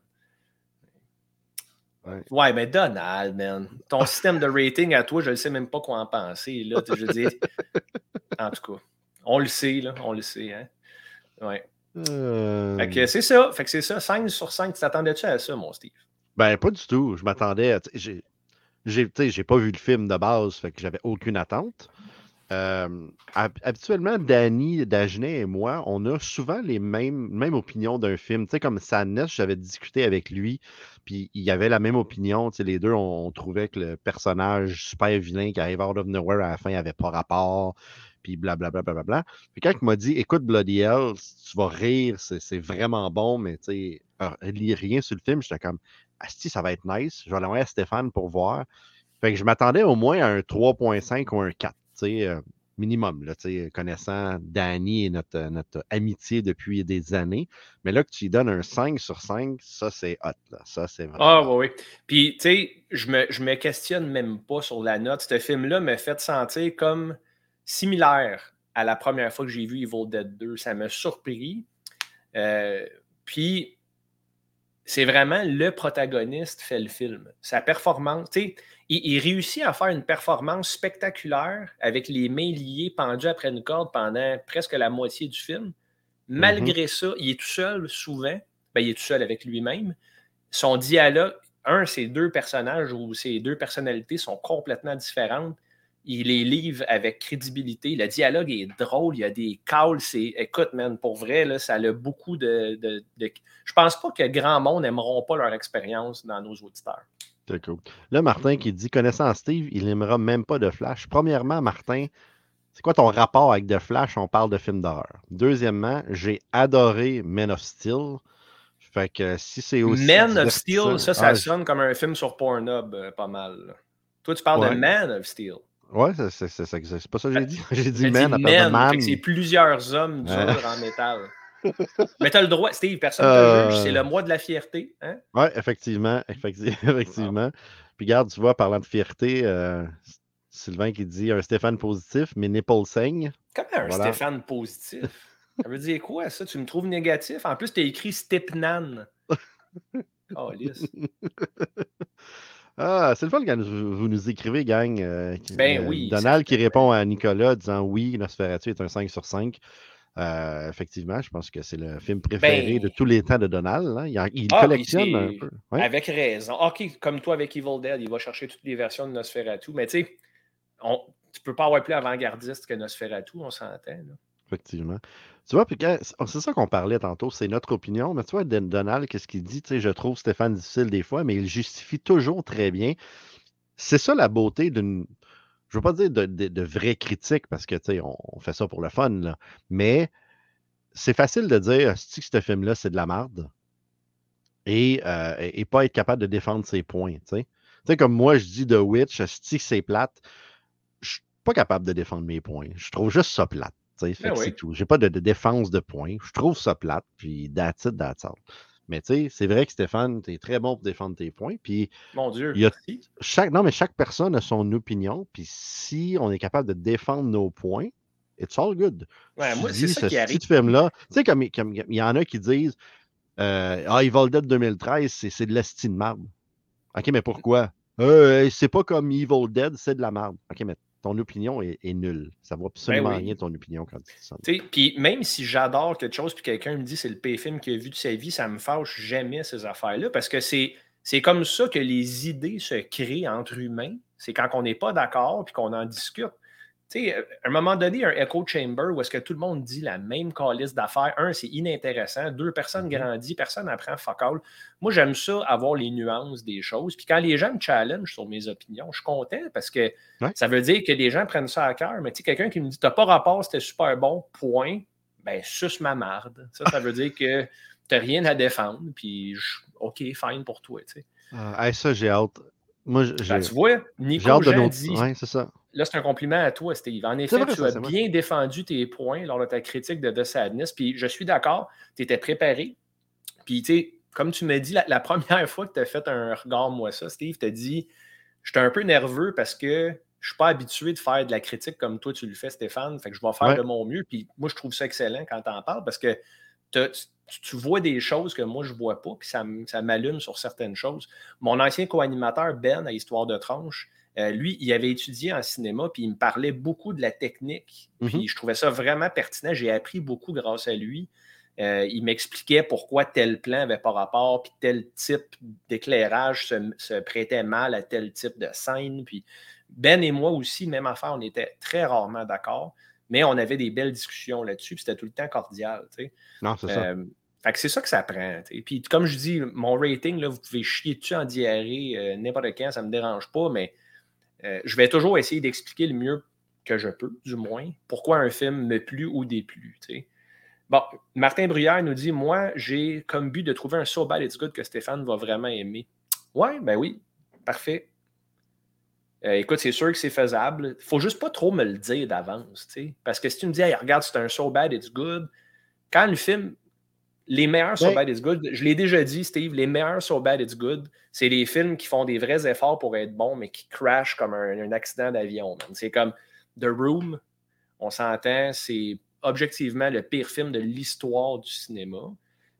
Ouais. mais Donald, man. Ton système de rating à toi, je ne sais même pas quoi en penser. Là, je dis, en tout cas, on le sait, là. On le sait, hein? Ouais. Euh... Fait que c'est ça. Fait que c'est ça. 5 sur 5. Tu t'attendais-tu à ça, mon Steve? Ben, pas du tout. Je m'attendais à. J'ai, j'ai pas vu le film de base, fait que j'avais aucune attente. Euh, habituellement, Danny, Dagenet et moi, on a souvent les mêmes, mêmes opinions d'un film. Tu sais, comme Sadness, j'avais discuté avec lui, puis il y avait la même opinion. Tu sais, les deux, on, trouvait que le personnage super vilain qui arrive out of nowhere à la fin n'avait pas rapport, puis blablabla. Bla, bla, bla, Puis quand il m'a dit, écoute Bloody Hell, tu vas rire, c'est vraiment bon, mais tu sais, lis rien sur le film, j'étais comme, si ça va être nice. Je vais l'envoyer à Stéphane pour voir. Fait que je m'attendais au moins à un 3.5 ou un 4, euh, minimum, là, connaissant Danny et notre, notre amitié depuis des années. Mais là que tu lui donnes un 5 sur 5, ça c'est hot. Là. Ça, c'est vraiment. Ah oui, oui. Puis, tu sais, je me, je me questionne même pas sur la note. Ce film-là m'a fait sentir comme similaire à la première fois que j'ai vu Evil Dead 2. Ça m'a surpris. Euh, puis, c'est vraiment le protagoniste fait le film. Sa performance, tu sais, il, réussit à faire une performance spectaculaire avec les mains liées pendues après une corde pendant presque la moitié du film. Malgré mm-hmm. ça, il est tout seul souvent. Ben, il est tout seul avec lui-même. Son dialogue, un, ces deux personnages ou ces deux personnalités sont complètement différentes il les livre avec crédibilité. Le dialogue est drôle, il y a des calls. C'est, écoute, man, pour vrai, là, ça a beaucoup de, de, Je pense pas que grand monde n'aimeront pas leur expérience dans nos auditeurs. C'est cool. Là, Martin qui dit connaissant Steve, il n'aimera même pas de Flash. Premièrement, Martin, c'est quoi ton rapport avec The Flash? On parle de films d'horreur. Deuxièmement, j'ai adoré Men of Steel. Fait que si c'est aussi. Men of Steel, ça, ça ah, sonne comme un film sur Pornhub, euh, pas mal. Toi, tu parles de Man of Steel. Ouais, c'est pas ça que j'ai dit. <laughs> J'ai dit man, man, man. C'est plusieurs hommes durs en métal. Mais tu as le droit, Steve, personne ne te juge, c'est le euh. mois de la fierté. Hein? Oui, effectivement, <laughs> effectivement. Puis regarde, tu vois, parlant de fierté, euh, Sylvain qui dit un Stéphane positif, mais nipple saigne. Comment un Stéphane positif? Ça veut dire quoi, ça? Tu me trouves négatif? En plus, tu as écrit Stepnan. Oh, lisse. Ah, c'est le fun quand vous nous écrivez, gang. Euh, ben euh, oui. Donald qui répond à Nicolas disant oui, Nosferatu est un 5 sur 5. Euh, effectivement, je pense que c'est le film préféré de Ben tous les temps de Donald. hein. Il, Ah, collectionne un peu. Ouais, Avec raison. OK, comme toi avec Evil Dead, il va chercher toutes les versions de Nosferatu. Mais tu sais, on- tu peux pas avoir plus avant-gardiste que Nosferatu, on s'entend. Effectivement. Tu vois, quand- c'est ça qu'on parlait tantôt, c'est notre opinion. Mais tu vois, Don- Donald, qu'est-ce qu'il dit? Tu je trouve Stéphane difficile des fois, mais il justifie toujours très bien. C'est ça la beauté d'une. Je veux pas dire de, de, de vraie critique parce que, on, fait ça pour le fun. Mais c'est facile de dire, si ce film-là, c'est de la merde. Et, euh, et pas être capable de défendre ses points, tu comme moi, je dis The Witch, si c'est plate, je suis pas capable de défendre mes points. Je trouve juste ça plate. Ben oui. c'est tout. J'ai pas de, de défense de points. Je trouve ça plate, puis that's it, that's all. Mais tu sais, c'est vrai que Stéphane, tu es très bon pour défendre tes points. Puis Mon Dieu. Il y a- merci. chaque, non, mais chaque personne a son opinion. Puis si on est capable de défendre nos points, it's all good. Ouais, Tu moi, c'est ça ce qui arrive. film-là, tu sais, comme il y en a qui disent euh, Ah, Evil Dead 2013, c'est de l'esti de marde. OK, mais pourquoi? Euh, c'est pas comme Evil Dead, c'est de la marde. OK, mais ton opinion est, est nulle. Ça vaut absolument Ben oui. rien ton opinion quand tu dis ça. Tu sais, Puis même si j'adore quelque chose, puis quelqu'un me dit c'est le pire film qu'il a vu de sa vie, ça me fâche jamais ces affaires-là, parce que c'est c'est comme ça que les idées se créent entre humains. C'est quand on n'est pas d'accord puis qu'on en discute. Tu sais, à un moment donné, un echo chamber où est-ce que tout le monde dit la même calice d'affaires. Un, c'est inintéressant. Deux, personne Mhm. grandit, personne apprend fuck all. Moi, j'aime ça, avoir les nuances des choses. Puis quand les gens me challenge sur mes opinions, je suis content parce que Ouais. ça veut dire que des gens prennent ça à cœur. Mais tu sais, quelqu'un qui me dit T'as pas rapport, c'était super bon, point, ben, suce ma marde. Ça, ça veut dire que t'as rien à défendre. Puis, je- OK, fine pour toi. tu sais. Ah, hey, ça, j'ai hâte. Moi, j'ai Ben, tu vois, j'ai Nico hâte de nos. dit Ouais, c'est ça. Là, c'est un compliment à toi, Steve. En effet, vrai, tu as bien défendu tes points lors de ta critique de The Sadness. Puis je suis d'accord, tu étais préparé. Puis, tu sais, comme tu m'as dit, la, la première <laughs> fois que tu as fait un regard, moi, ça, Steve, tu as dit J'étais un peu nerveux parce que je suis pas habitué de faire de la critique comme toi, tu le fais, Stéphane. Fait que je vais faire Ouais. de mon mieux. Puis moi, je trouve ça excellent quand tu en parles parce que tu, vois des choses que moi, je vois pas. Puis ça m'allume sur certaines choses. Mon ancien co-animateur, Ben, à Histoire de tranche, euh, lui, il avait étudié en cinéma, puis il me parlait beaucoup de la technique. Puis Mhm. je trouvais ça vraiment pertinent. J'ai appris beaucoup grâce à lui. Euh, il m'expliquait pourquoi tel plan n'avait pas rapport, puis tel type d'éclairage se, se prêtait mal à tel type de scène. Puis Ben et moi aussi, même affaire, on était très rarement d'accord, mais on avait des belles discussions là-dessus, puis c'était tout le temps cordial. tu sais. Non, c'est ça. Euh, fait que c'est ça que ça prend. Puis comme je dis, mon rating, là, vous pouvez chier dessus en diarrhée euh, n'importe quand, ça ne me dérange pas, mais euh, je vais toujours essayer d'expliquer le mieux que je peux, du moins, pourquoi un film me plut ou déplut. tu sais. Bon, Martin Bruyère nous dit Moi, j'ai comme but de trouver un So Bad It's Good que Stéphane va vraiment aimer. Ouais, ben oui, parfait. Euh, écoute, c'est sûr que c'est faisable. faut juste pas trop me le dire d'avance. Parce que si tu me dis, Hey, regarde, c'est un So Bad It's Good, quand le film, les meilleurs Ouais. Bad It's Good, je l'ai déjà dit, Steve, les meilleurs So Bad It's Good, c'est les films qui font des vrais efforts pour être bons, mais qui crashent comme un, un accident d'avion. C'est comme The Room, on s'entend, c'est objectivement le pire film de l'histoire du cinéma.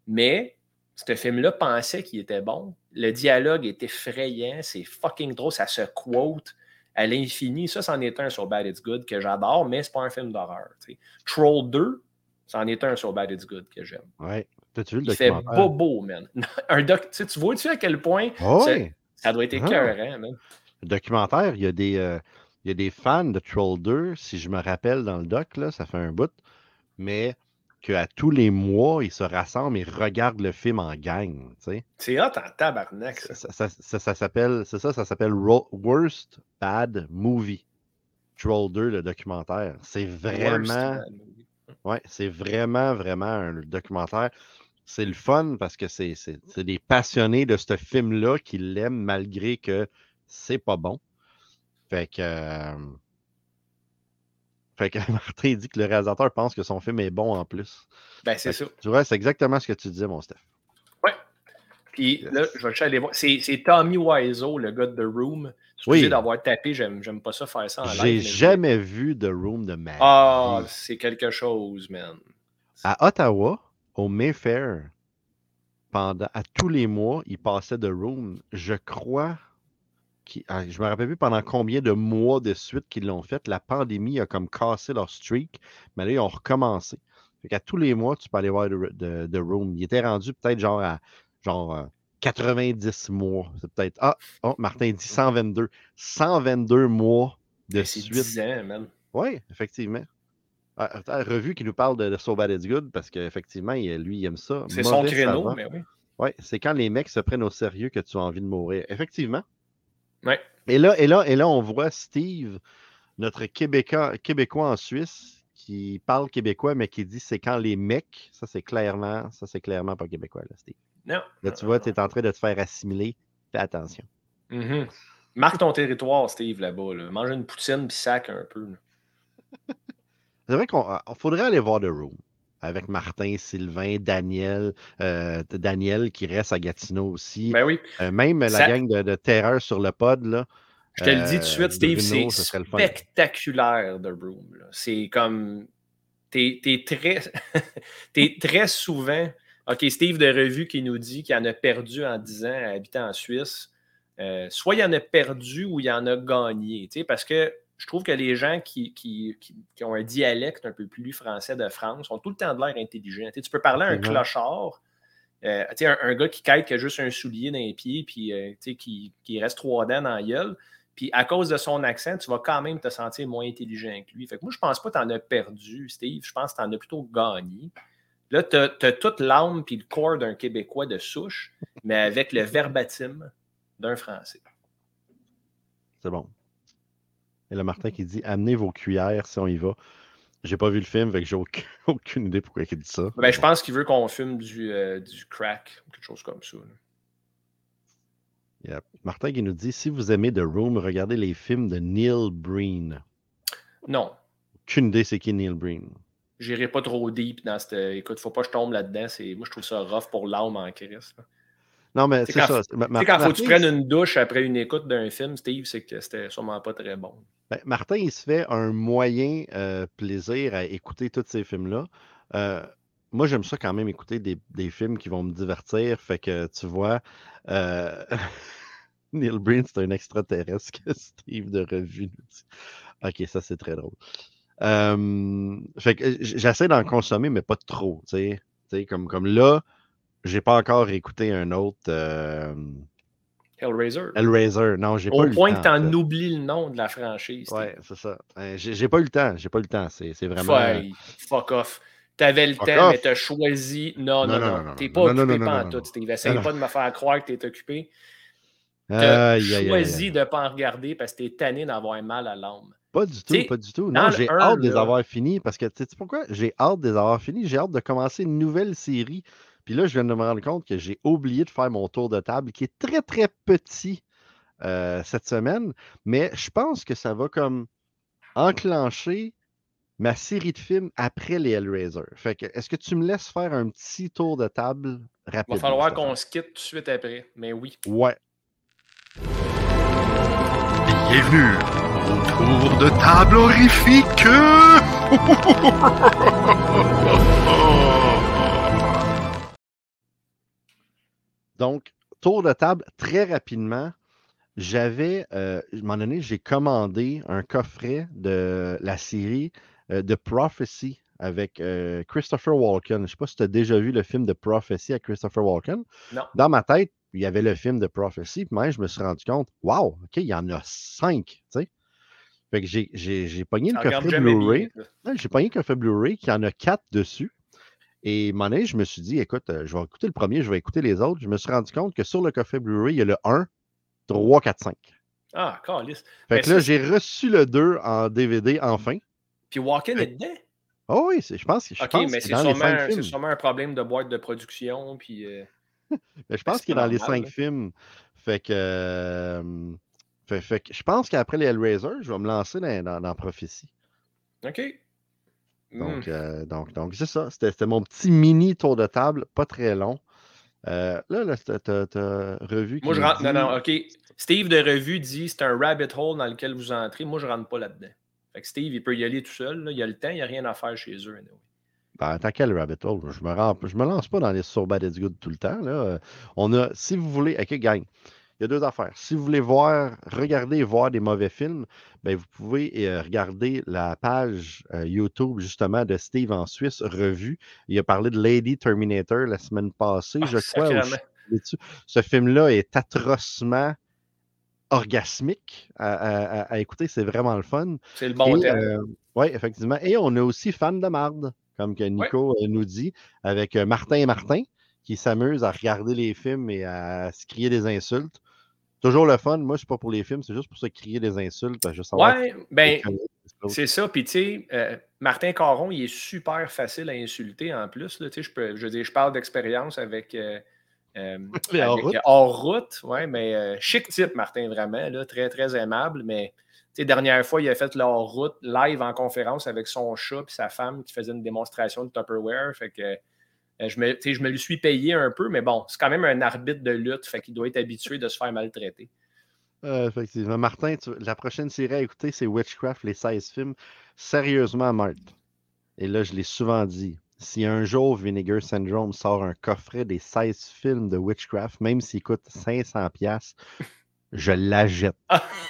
Mais ce film-là pensait qu'il était bon. Le dialogue est effrayant, c'est fucking drôle, ça se quote à l'infini. Ça, c'en est un sur Bad It's Good que j'adore, mais c'est pas un film d'horreur. Troll 2, c'en est un sur Bad It's Good que j'aime. Ouais. T'as-tu vu le Il fait documentaire? bobo, man. <laughs> un doc, tu sais, tu vois-tu à quel point Ah ça, doit être Ah. écœurant, man? Le documentaire, il y a des, euh, il y a des fans de Troll 2, si je me rappelle dans le doc, là, ça fait un bout, mais qu'à tous les mois, ils se rassemblent et regardent le film en gang. tu sais. C'est hot en tabarnak, ça. Ça, ça- s'appelle, c'est ça, ça s'appelle Worst Bad Movie. Troll 2, le documentaire. C'est vraiment, ouais, c'est vraiment, vraiment un documentaire. C'est le fun parce que c'est des passionnés de ce film-là qui l'aiment malgré que c'est pas bon. Fait que. euh, Fait que <laughs> Martin dit que le réalisateur pense que son film est bon en plus. Ben, c'est ça. Tu vois, c'est exactement ce que tu disais, mon Steph. Puis Yes. là, je vais juste aller voir. C'est Tommy Wiseau, le gars de The Room. Oui. Excusez d'avoir tapé, j'aime pas ça faire ça en live. J'ai mais- jamais vu The Room de ma Ah, c'est quelque chose, man. À Ottawa, au Mayfair, pendant, à tous les mois, ils passaient de room. Je crois. Qui, ah, je me rappelle plus pendant combien de mois de suite qu'ils l'ont fait. La pandémie a comme cassé leur streak, mais là, ils ont recommencé. Fait qu'à tous les mois, tu peux aller voir de, Room. Il était rendu peut-être genre à genre 90 euh, mois. C'est peut-être. Ah, oh, Martin dit 122. 122 mois de suite. 10 ans, man. Oui, effectivement. Ah, revue qui nous parle de, So Bad It's Good parce qu'effectivement, lui, il aime ça. C'est son créneau, mais oui. Oui, c'est quand les mecs se prennent au sérieux que tu as envie de mourir. Effectivement. Oui. Et là, et là, et là, on voit Steve, notre Québécois, Québécois en Suisse, qui parle québécois, mais qui dit c'est quand les mecs, ça c'est clairement, ça c'est clairement pas québécois, là, Steve. Non. Là, tu vois, tu es en train de te faire assimiler. Fais attention. Mm-hmm. Marque ton territoire, Steve, là-bas. Là. Mange une poutine puis sac un peu. <laughs> c'est vrai qu'on faudrait aller voir The Room avec Martin, Sylvain, Daniel, euh, Daniel qui reste à Gatineau aussi. Ben oui. Euh, même la gang de, terreur sur le pod, là. Je te le dis tout de suite, Steve, c'est spectaculaire, The Room. C'est comme. T'es es très... <laughs> es très souvent. OK, Steve de Revue qui nous dit qu'il en a perdu en 10 ans habitant en Suisse. Euh, soit il en a perdu ou il en a gagné. Parce que je trouve que les gens qui, qui, ont un dialecte un peu plus français de France ont tout le temps de l'air intelligent. tu peux parler à un clochard, euh, un, un, gars qui quête qui a juste un soulier dans les pieds, puis euh, qui, qui, reste trois dents dans la gueule. Puis à cause de son accent, tu vas quand même te sentir moins intelligent que lui. Fait que moi, je pense pas que tu en as perdu, Steve. Je pense que tu en as plutôt gagné. Là, tu as, toute l'âme puis le corps d'un Québécois de souche, mais avec le verbatim d'un Français. C'est bon. Et le Martin qui dit Amenez vos cuillères si on y va. J'ai pas vu le film, fait que j'ai <laughs> aucune, idée pourquoi il dit ça. Ben, je pense qu'il veut qu'on fume du, euh, du crack, quelque chose comme ça. Martin qui nous dit si vous aimez The Room, regardez les films de Neil Breen. Non. Aucune idée c'est qui Neil Breen. J'irai pas trop deep dans cette. Écoute, faut pas que je tombe là-dedans. Moi, je trouve ça rough pour l'âme en Christ. Non, mais c'est ça. Tu sais, quand faut que tu prennes une douche après une écoute d'un film, Steve, c'est que c'était sûrement pas très bon. Ben, Martin, il se fait un moyen euh, plaisir à écouter tous ces films-là. Euh, moi, j'aime ça quand même écouter des, films qui vont me divertir. Fait que tu vois, euh, <laughs> Neil Breen, c'est un extraterrestre que Steve de revue nous dit. Ok, ça c'est très drôle. fait que j'essaie d'en consommer, mais pas trop. Tu sais, comme, comme là, j'ai pas encore écouté un autre. Euh... Hellraiser. Hellraiser, non, j'ai pas eu le temps. Au point que tu en oublies le nom de la franchise. Ouais, c'est ça. Euh, j'ai pas eu le temps. J'ai pas eu le temps. C'est vraiment. Fuck off. T'avais le temps, mais t'as choisi. Non, non, non. T'es pas occupé pas en tout, Steve. Essaye pas de me faire croire que t'es occupé. T'as choisi de pas en regarder parce que t'es tanné d'avoir mal à l'âme. Pas du tout, pas du tout. Non, j'ai hâte de les avoir finis parce que, tu sais pourquoi? J'ai hâte de les avoir finis. J'ai hâte de commencer une nouvelle série puis là, je viens de me rendre compte que j'ai oublié de faire mon tour de table qui est très, très petit euh, cette semaine. Mais je pense que ça va comme enclencher ma série de films après les Hellraiser. Fait que, est-ce que tu me laisses faire un petit tour de table rapide? Il va falloir qu'on se quitte tout de suite après, mais oui. Ouais. Bienvenue au tour de table horrifique! <laughs> <laughs> Donc, tour de table, très rapidement, j'avais, euh, à un moment donné, j'ai commandé un coffret de la série de euh, Prophecy avec euh, Christopher Walken. Je ne sais pas si tu as déjà vu le film de Prophecy avec Christopher Walken. Non. Dans ma tête, il y avait le film de Prophecy, puis moi, je me suis rendu compte, wow, OK, il y en a cinq, tu sais. Fait que j'ai, j'ai, pogné le coffret Blu-ray. J'ai pogné le coffret Blu-ray qui en a quatre dessus. Et mon je me suis dit, écoute, euh, je vais écouter le premier, je vais écouter les autres. Je me suis rendu compte que sur le coffret Blu-ray, il y a le 1, 3, 4, 5. Ah, calice. Fait que là, j'ai reçu le 2 en DVD enfin. Puis Walken est dedans? Oh oui, je pense, je OK, mais c'est sûrement, sûrement, un problème de boîte de production. Puis, euh, <laughs> mais je pense qu'il est dans les 5 films. Fait que, euh, fait, que je pense qu'après les Hellraiser, je vais me lancer dans, dans, dans Prophétie. OK. Donc, mmh. euh, donc, donc c'est ça. C'était mon petit mini tour de table, pas très long. Euh, là, là tu as, revu. Moi, je rentre. Non, non, OK. Steve de revue dit c'est un rabbit hole dans lequel vous entrez. Moi, je rentre pas là-dedans. Fait que Steve, il peut y aller tout seul. Il a le temps, il n'y a rien à faire chez eux. Ben, tant quel rabbit hole, je me, rends, je me lance pas dans les So Bad It's Good tout le temps. Là. On a, si vous voulez, OK, gang, il y a deux affaires. Si vous voulez voir, regarder et voir des mauvais films, ben, vous pouvez euh, regarder la page euh, YouTube justement de Steve en Suisse, revue. Il a parlé de Lady Terminator la semaine passée, Ah, je crois. je-. Ce film-là est atrocement orgasmique à, à- à- à écouter. C'est vraiment le fun. C'est le bon terme. euh, oui, effectivement. Et on a aussi fan de marde, comme que Nico nous dit, avec Martin et Martin, qui s'amusent à regarder les films et à se crier des insultes. Toujours le fun. Moi, c'est pas pour les films, c'est juste pour se crier des insultes. Je Ouais, ben, c'est ça. Puis, tu sais, euh, Martin Caron, il est super facile à insulter en plus. Là, je, peux, je veux dire, je parle d'expérience avec. euh, <laughs> euh, hors-route. euh, hors-route, ouais, mais euh, chic type, Martin, vraiment, là, très, très aimable. Mais, tu sais, dernière fois, il a fait le hors-route live en conférence avec son chat et sa femme qui faisait une démonstration de Tupperware. Fait que je, me, je me le suis payé un peu, mais bon, c'est quand même un arbitre de lutte, fait qu'il doit être habitué de se faire maltraiter. Euh, effectivement. Martin, tu- la prochaine série à écouter, c'est Witchcraft, les 16 films. Sérieusement, Marthe. Et là, je l'ai souvent dit. Si un jour Vinegar Syndrome sort un coffret des 16 films de Witchcraft, même s'il coûte 500$, piastres, je.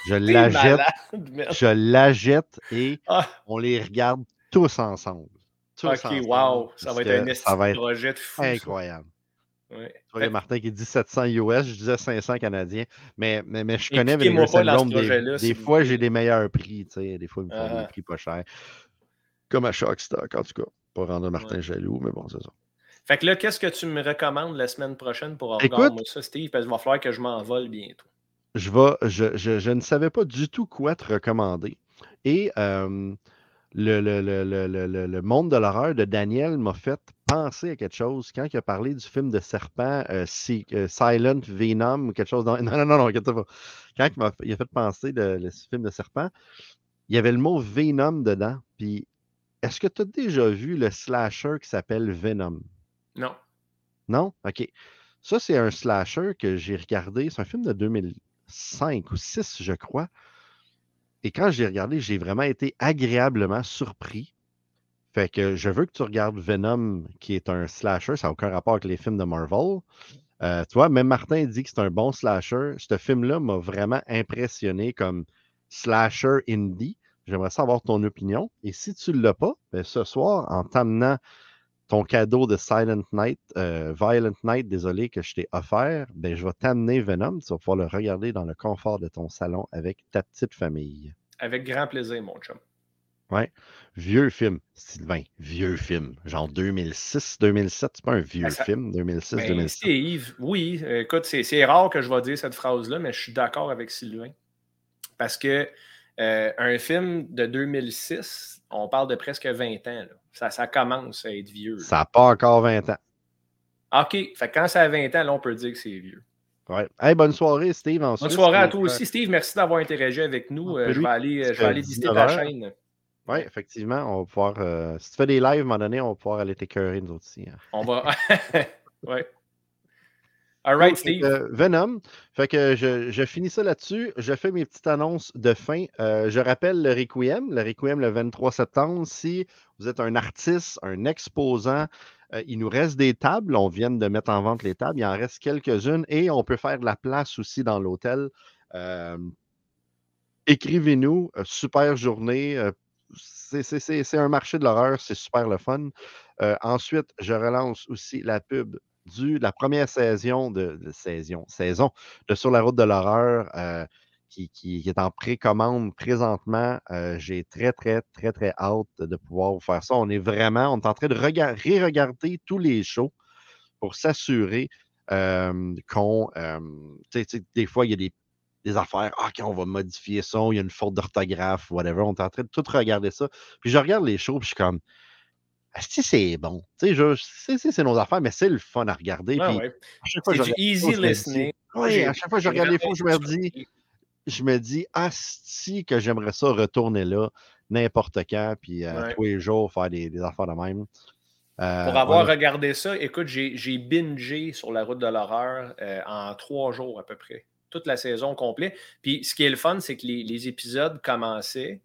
Je T'es l'achète. malade, merde. Je l'achète et Ah, on les regarde tous ensemble. Ok, wow, ça va être un ça va de être projet de fou. incroyable. Ouais. Tu vois, il y a Martin qui dit 700 US, je disais 500 Canadiens, mais, mais, mais je connais ce Syndrome. Des, des fois, j'ai des meilleurs prix. tu sais, Des fois, ils me font Ah. des prix pas chers. Comme à Shockstock, en tout cas. Pas rendre Martin Ouais. jaloux, mais bon, c'est ça. Fait que là, qu'est-ce que tu me recommandes la semaine prochaine pour Écoute- regarder moi ça, Steve? Parce qu'il va falloir que je m'envole bientôt. Je, vais, je, je, je ne savais pas du tout quoi te recommander. Et euh, le, le, le, le, monde de l'horreur de Daniel m'a fait penser à quelque chose quand il a parlé du film de serpent euh, Si- euh, Silent Venom ou quelque chose. Dans... <laughs> Non, non, non, non, pas. Quand il, a fait penser de, le film de serpent, il y avait le mot Venom dedans. Puis, est-ce que tu as déjà vu le slasher qui s'appelle Venom? Non. Non? OK. Ça, c'est un slasher que j'ai regardé. C'est un film de 2005 ou 6, je crois. Et quand j'ai regardé, j'ai vraiment été agréablement surpris. Fait que je veux que tu regardes Venom, qui est un slasher. Ça n'a aucun rapport avec les films de Marvel. Euh, tu vois, même Martin dit que c'est un bon slasher. Ce film-là m'a vraiment impressionné comme slasher indie. J'aimerais savoir ton opinion. Et si tu ne l'as pas, ben, ce soir, en t'amenant ton cadeau de Silent Night, euh, Violent Night, désolé, que je t'ai offert, ben, je vais t'amener Venom. Tu vas pouvoir le regarder dans le confort de ton salon avec ta petite famille. Avec grand plaisir, mon chum. Vieux film, Sylvain, vieux film. Genre 2006, 2007, c'est pas un vieux Ben, ça- film, 2006, Ben, 2007. Steve, oui, écoute, c'est c'est rare que je vais dire cette phrase-là, mais je suis d'accord avec Sylvain. Parce que euh, un film de 2006, on parle de presque 20 ans. là. Ça, ça commence à être vieux. là. Ça n'a pas encore 20 ans. OK, fait que quand ça a 20 ans, là, on peut dire que c'est vieux. Ouais. Hey, bonne soirée, Steve. Bonne Suisse. soirée à Et, toi euh, aussi, Steve. Merci d'avoir interagi avec nous. Euh, Salut. je vais aller, euh, je vais aller visiter 19 ta chaîne. Oui, effectivement, on va pouvoir. euh, si tu fais des lives à un moment donné, on va pouvoir aller t'écœurer, nous autres aussi. hein. On va. <laughs> <laughs> ouais. All right, Steve. euh, Venom. Fait que je, je finis ça là-dessus. Je fais mes petites annonces de fin. Euh, je rappelle le Requiem, le Requiem le 23 septembre. Si vous êtes un artiste, un exposant, euh, il nous reste des tables. On vient de mettre en vente les tables. Il en reste quelques-unes et on peut faire de la place aussi dans l'hôtel. Euh, Écrivez-nous. Super journée. C'est- un marché de l'horreur. C'est super le fun. Ensuite, je relance aussi la pub du, la première saison de, saison, saison de Sur la route de l'horreur euh, qui, qui- est en précommande présentement. Euh, J'ai très, très, très, très hâte de pouvoir vous faire ça. On est vraiment, on est en train de rega- ré-regarder tous les shows pour s'assurer euh, qu'on. des fois, il y a des, des affaires. Ah, on va modifier ça, il y a une faute d'orthographe, whatever. On est en train de tout regarder ça. Puis je regarde les shows, puis je suis comme. Si c'est bon. Tu sais, c'est nos affaires, mais c'est le fun à regarder. Ouais. à chaque fois je regarde easy je listening. Oui, à chaque fois que je regarde les shows, je me dis, je me dis, asti que j'aimerais ça retourner là n'importe quand, puis euh, Ouais. tous les jours faire des, des affaires de même. Euh, Pour avoir regardé ça, écoute, j'ai j'ai bingé sur la route de l'horreur euh, en trois jours à peu près. Toute la saison complète. Puis ce qui est le fun, c'est que les, les épisodes commençaient.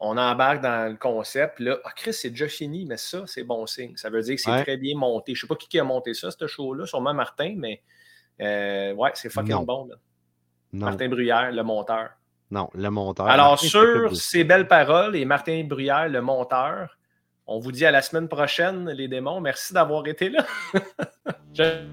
On embarque dans le concept. Là, ah, Chris, c'est déjà fini, mais ça, c'est bon signe. Ça veut dire que c'est Ouais. très bien monté. Je sais pas qui, a monté ça, ce show-là, sûrement Martin, mais euh, ouais, c'est fucking Non. bon. là. Non, Martin Bruyère, le monteur. non, le monteur. Alors, Martin sur ces belles paroles et Martin Bruyère, le monteur, on vous dit à la semaine prochaine, les démons. Merci d'avoir été là. <laughs> Je-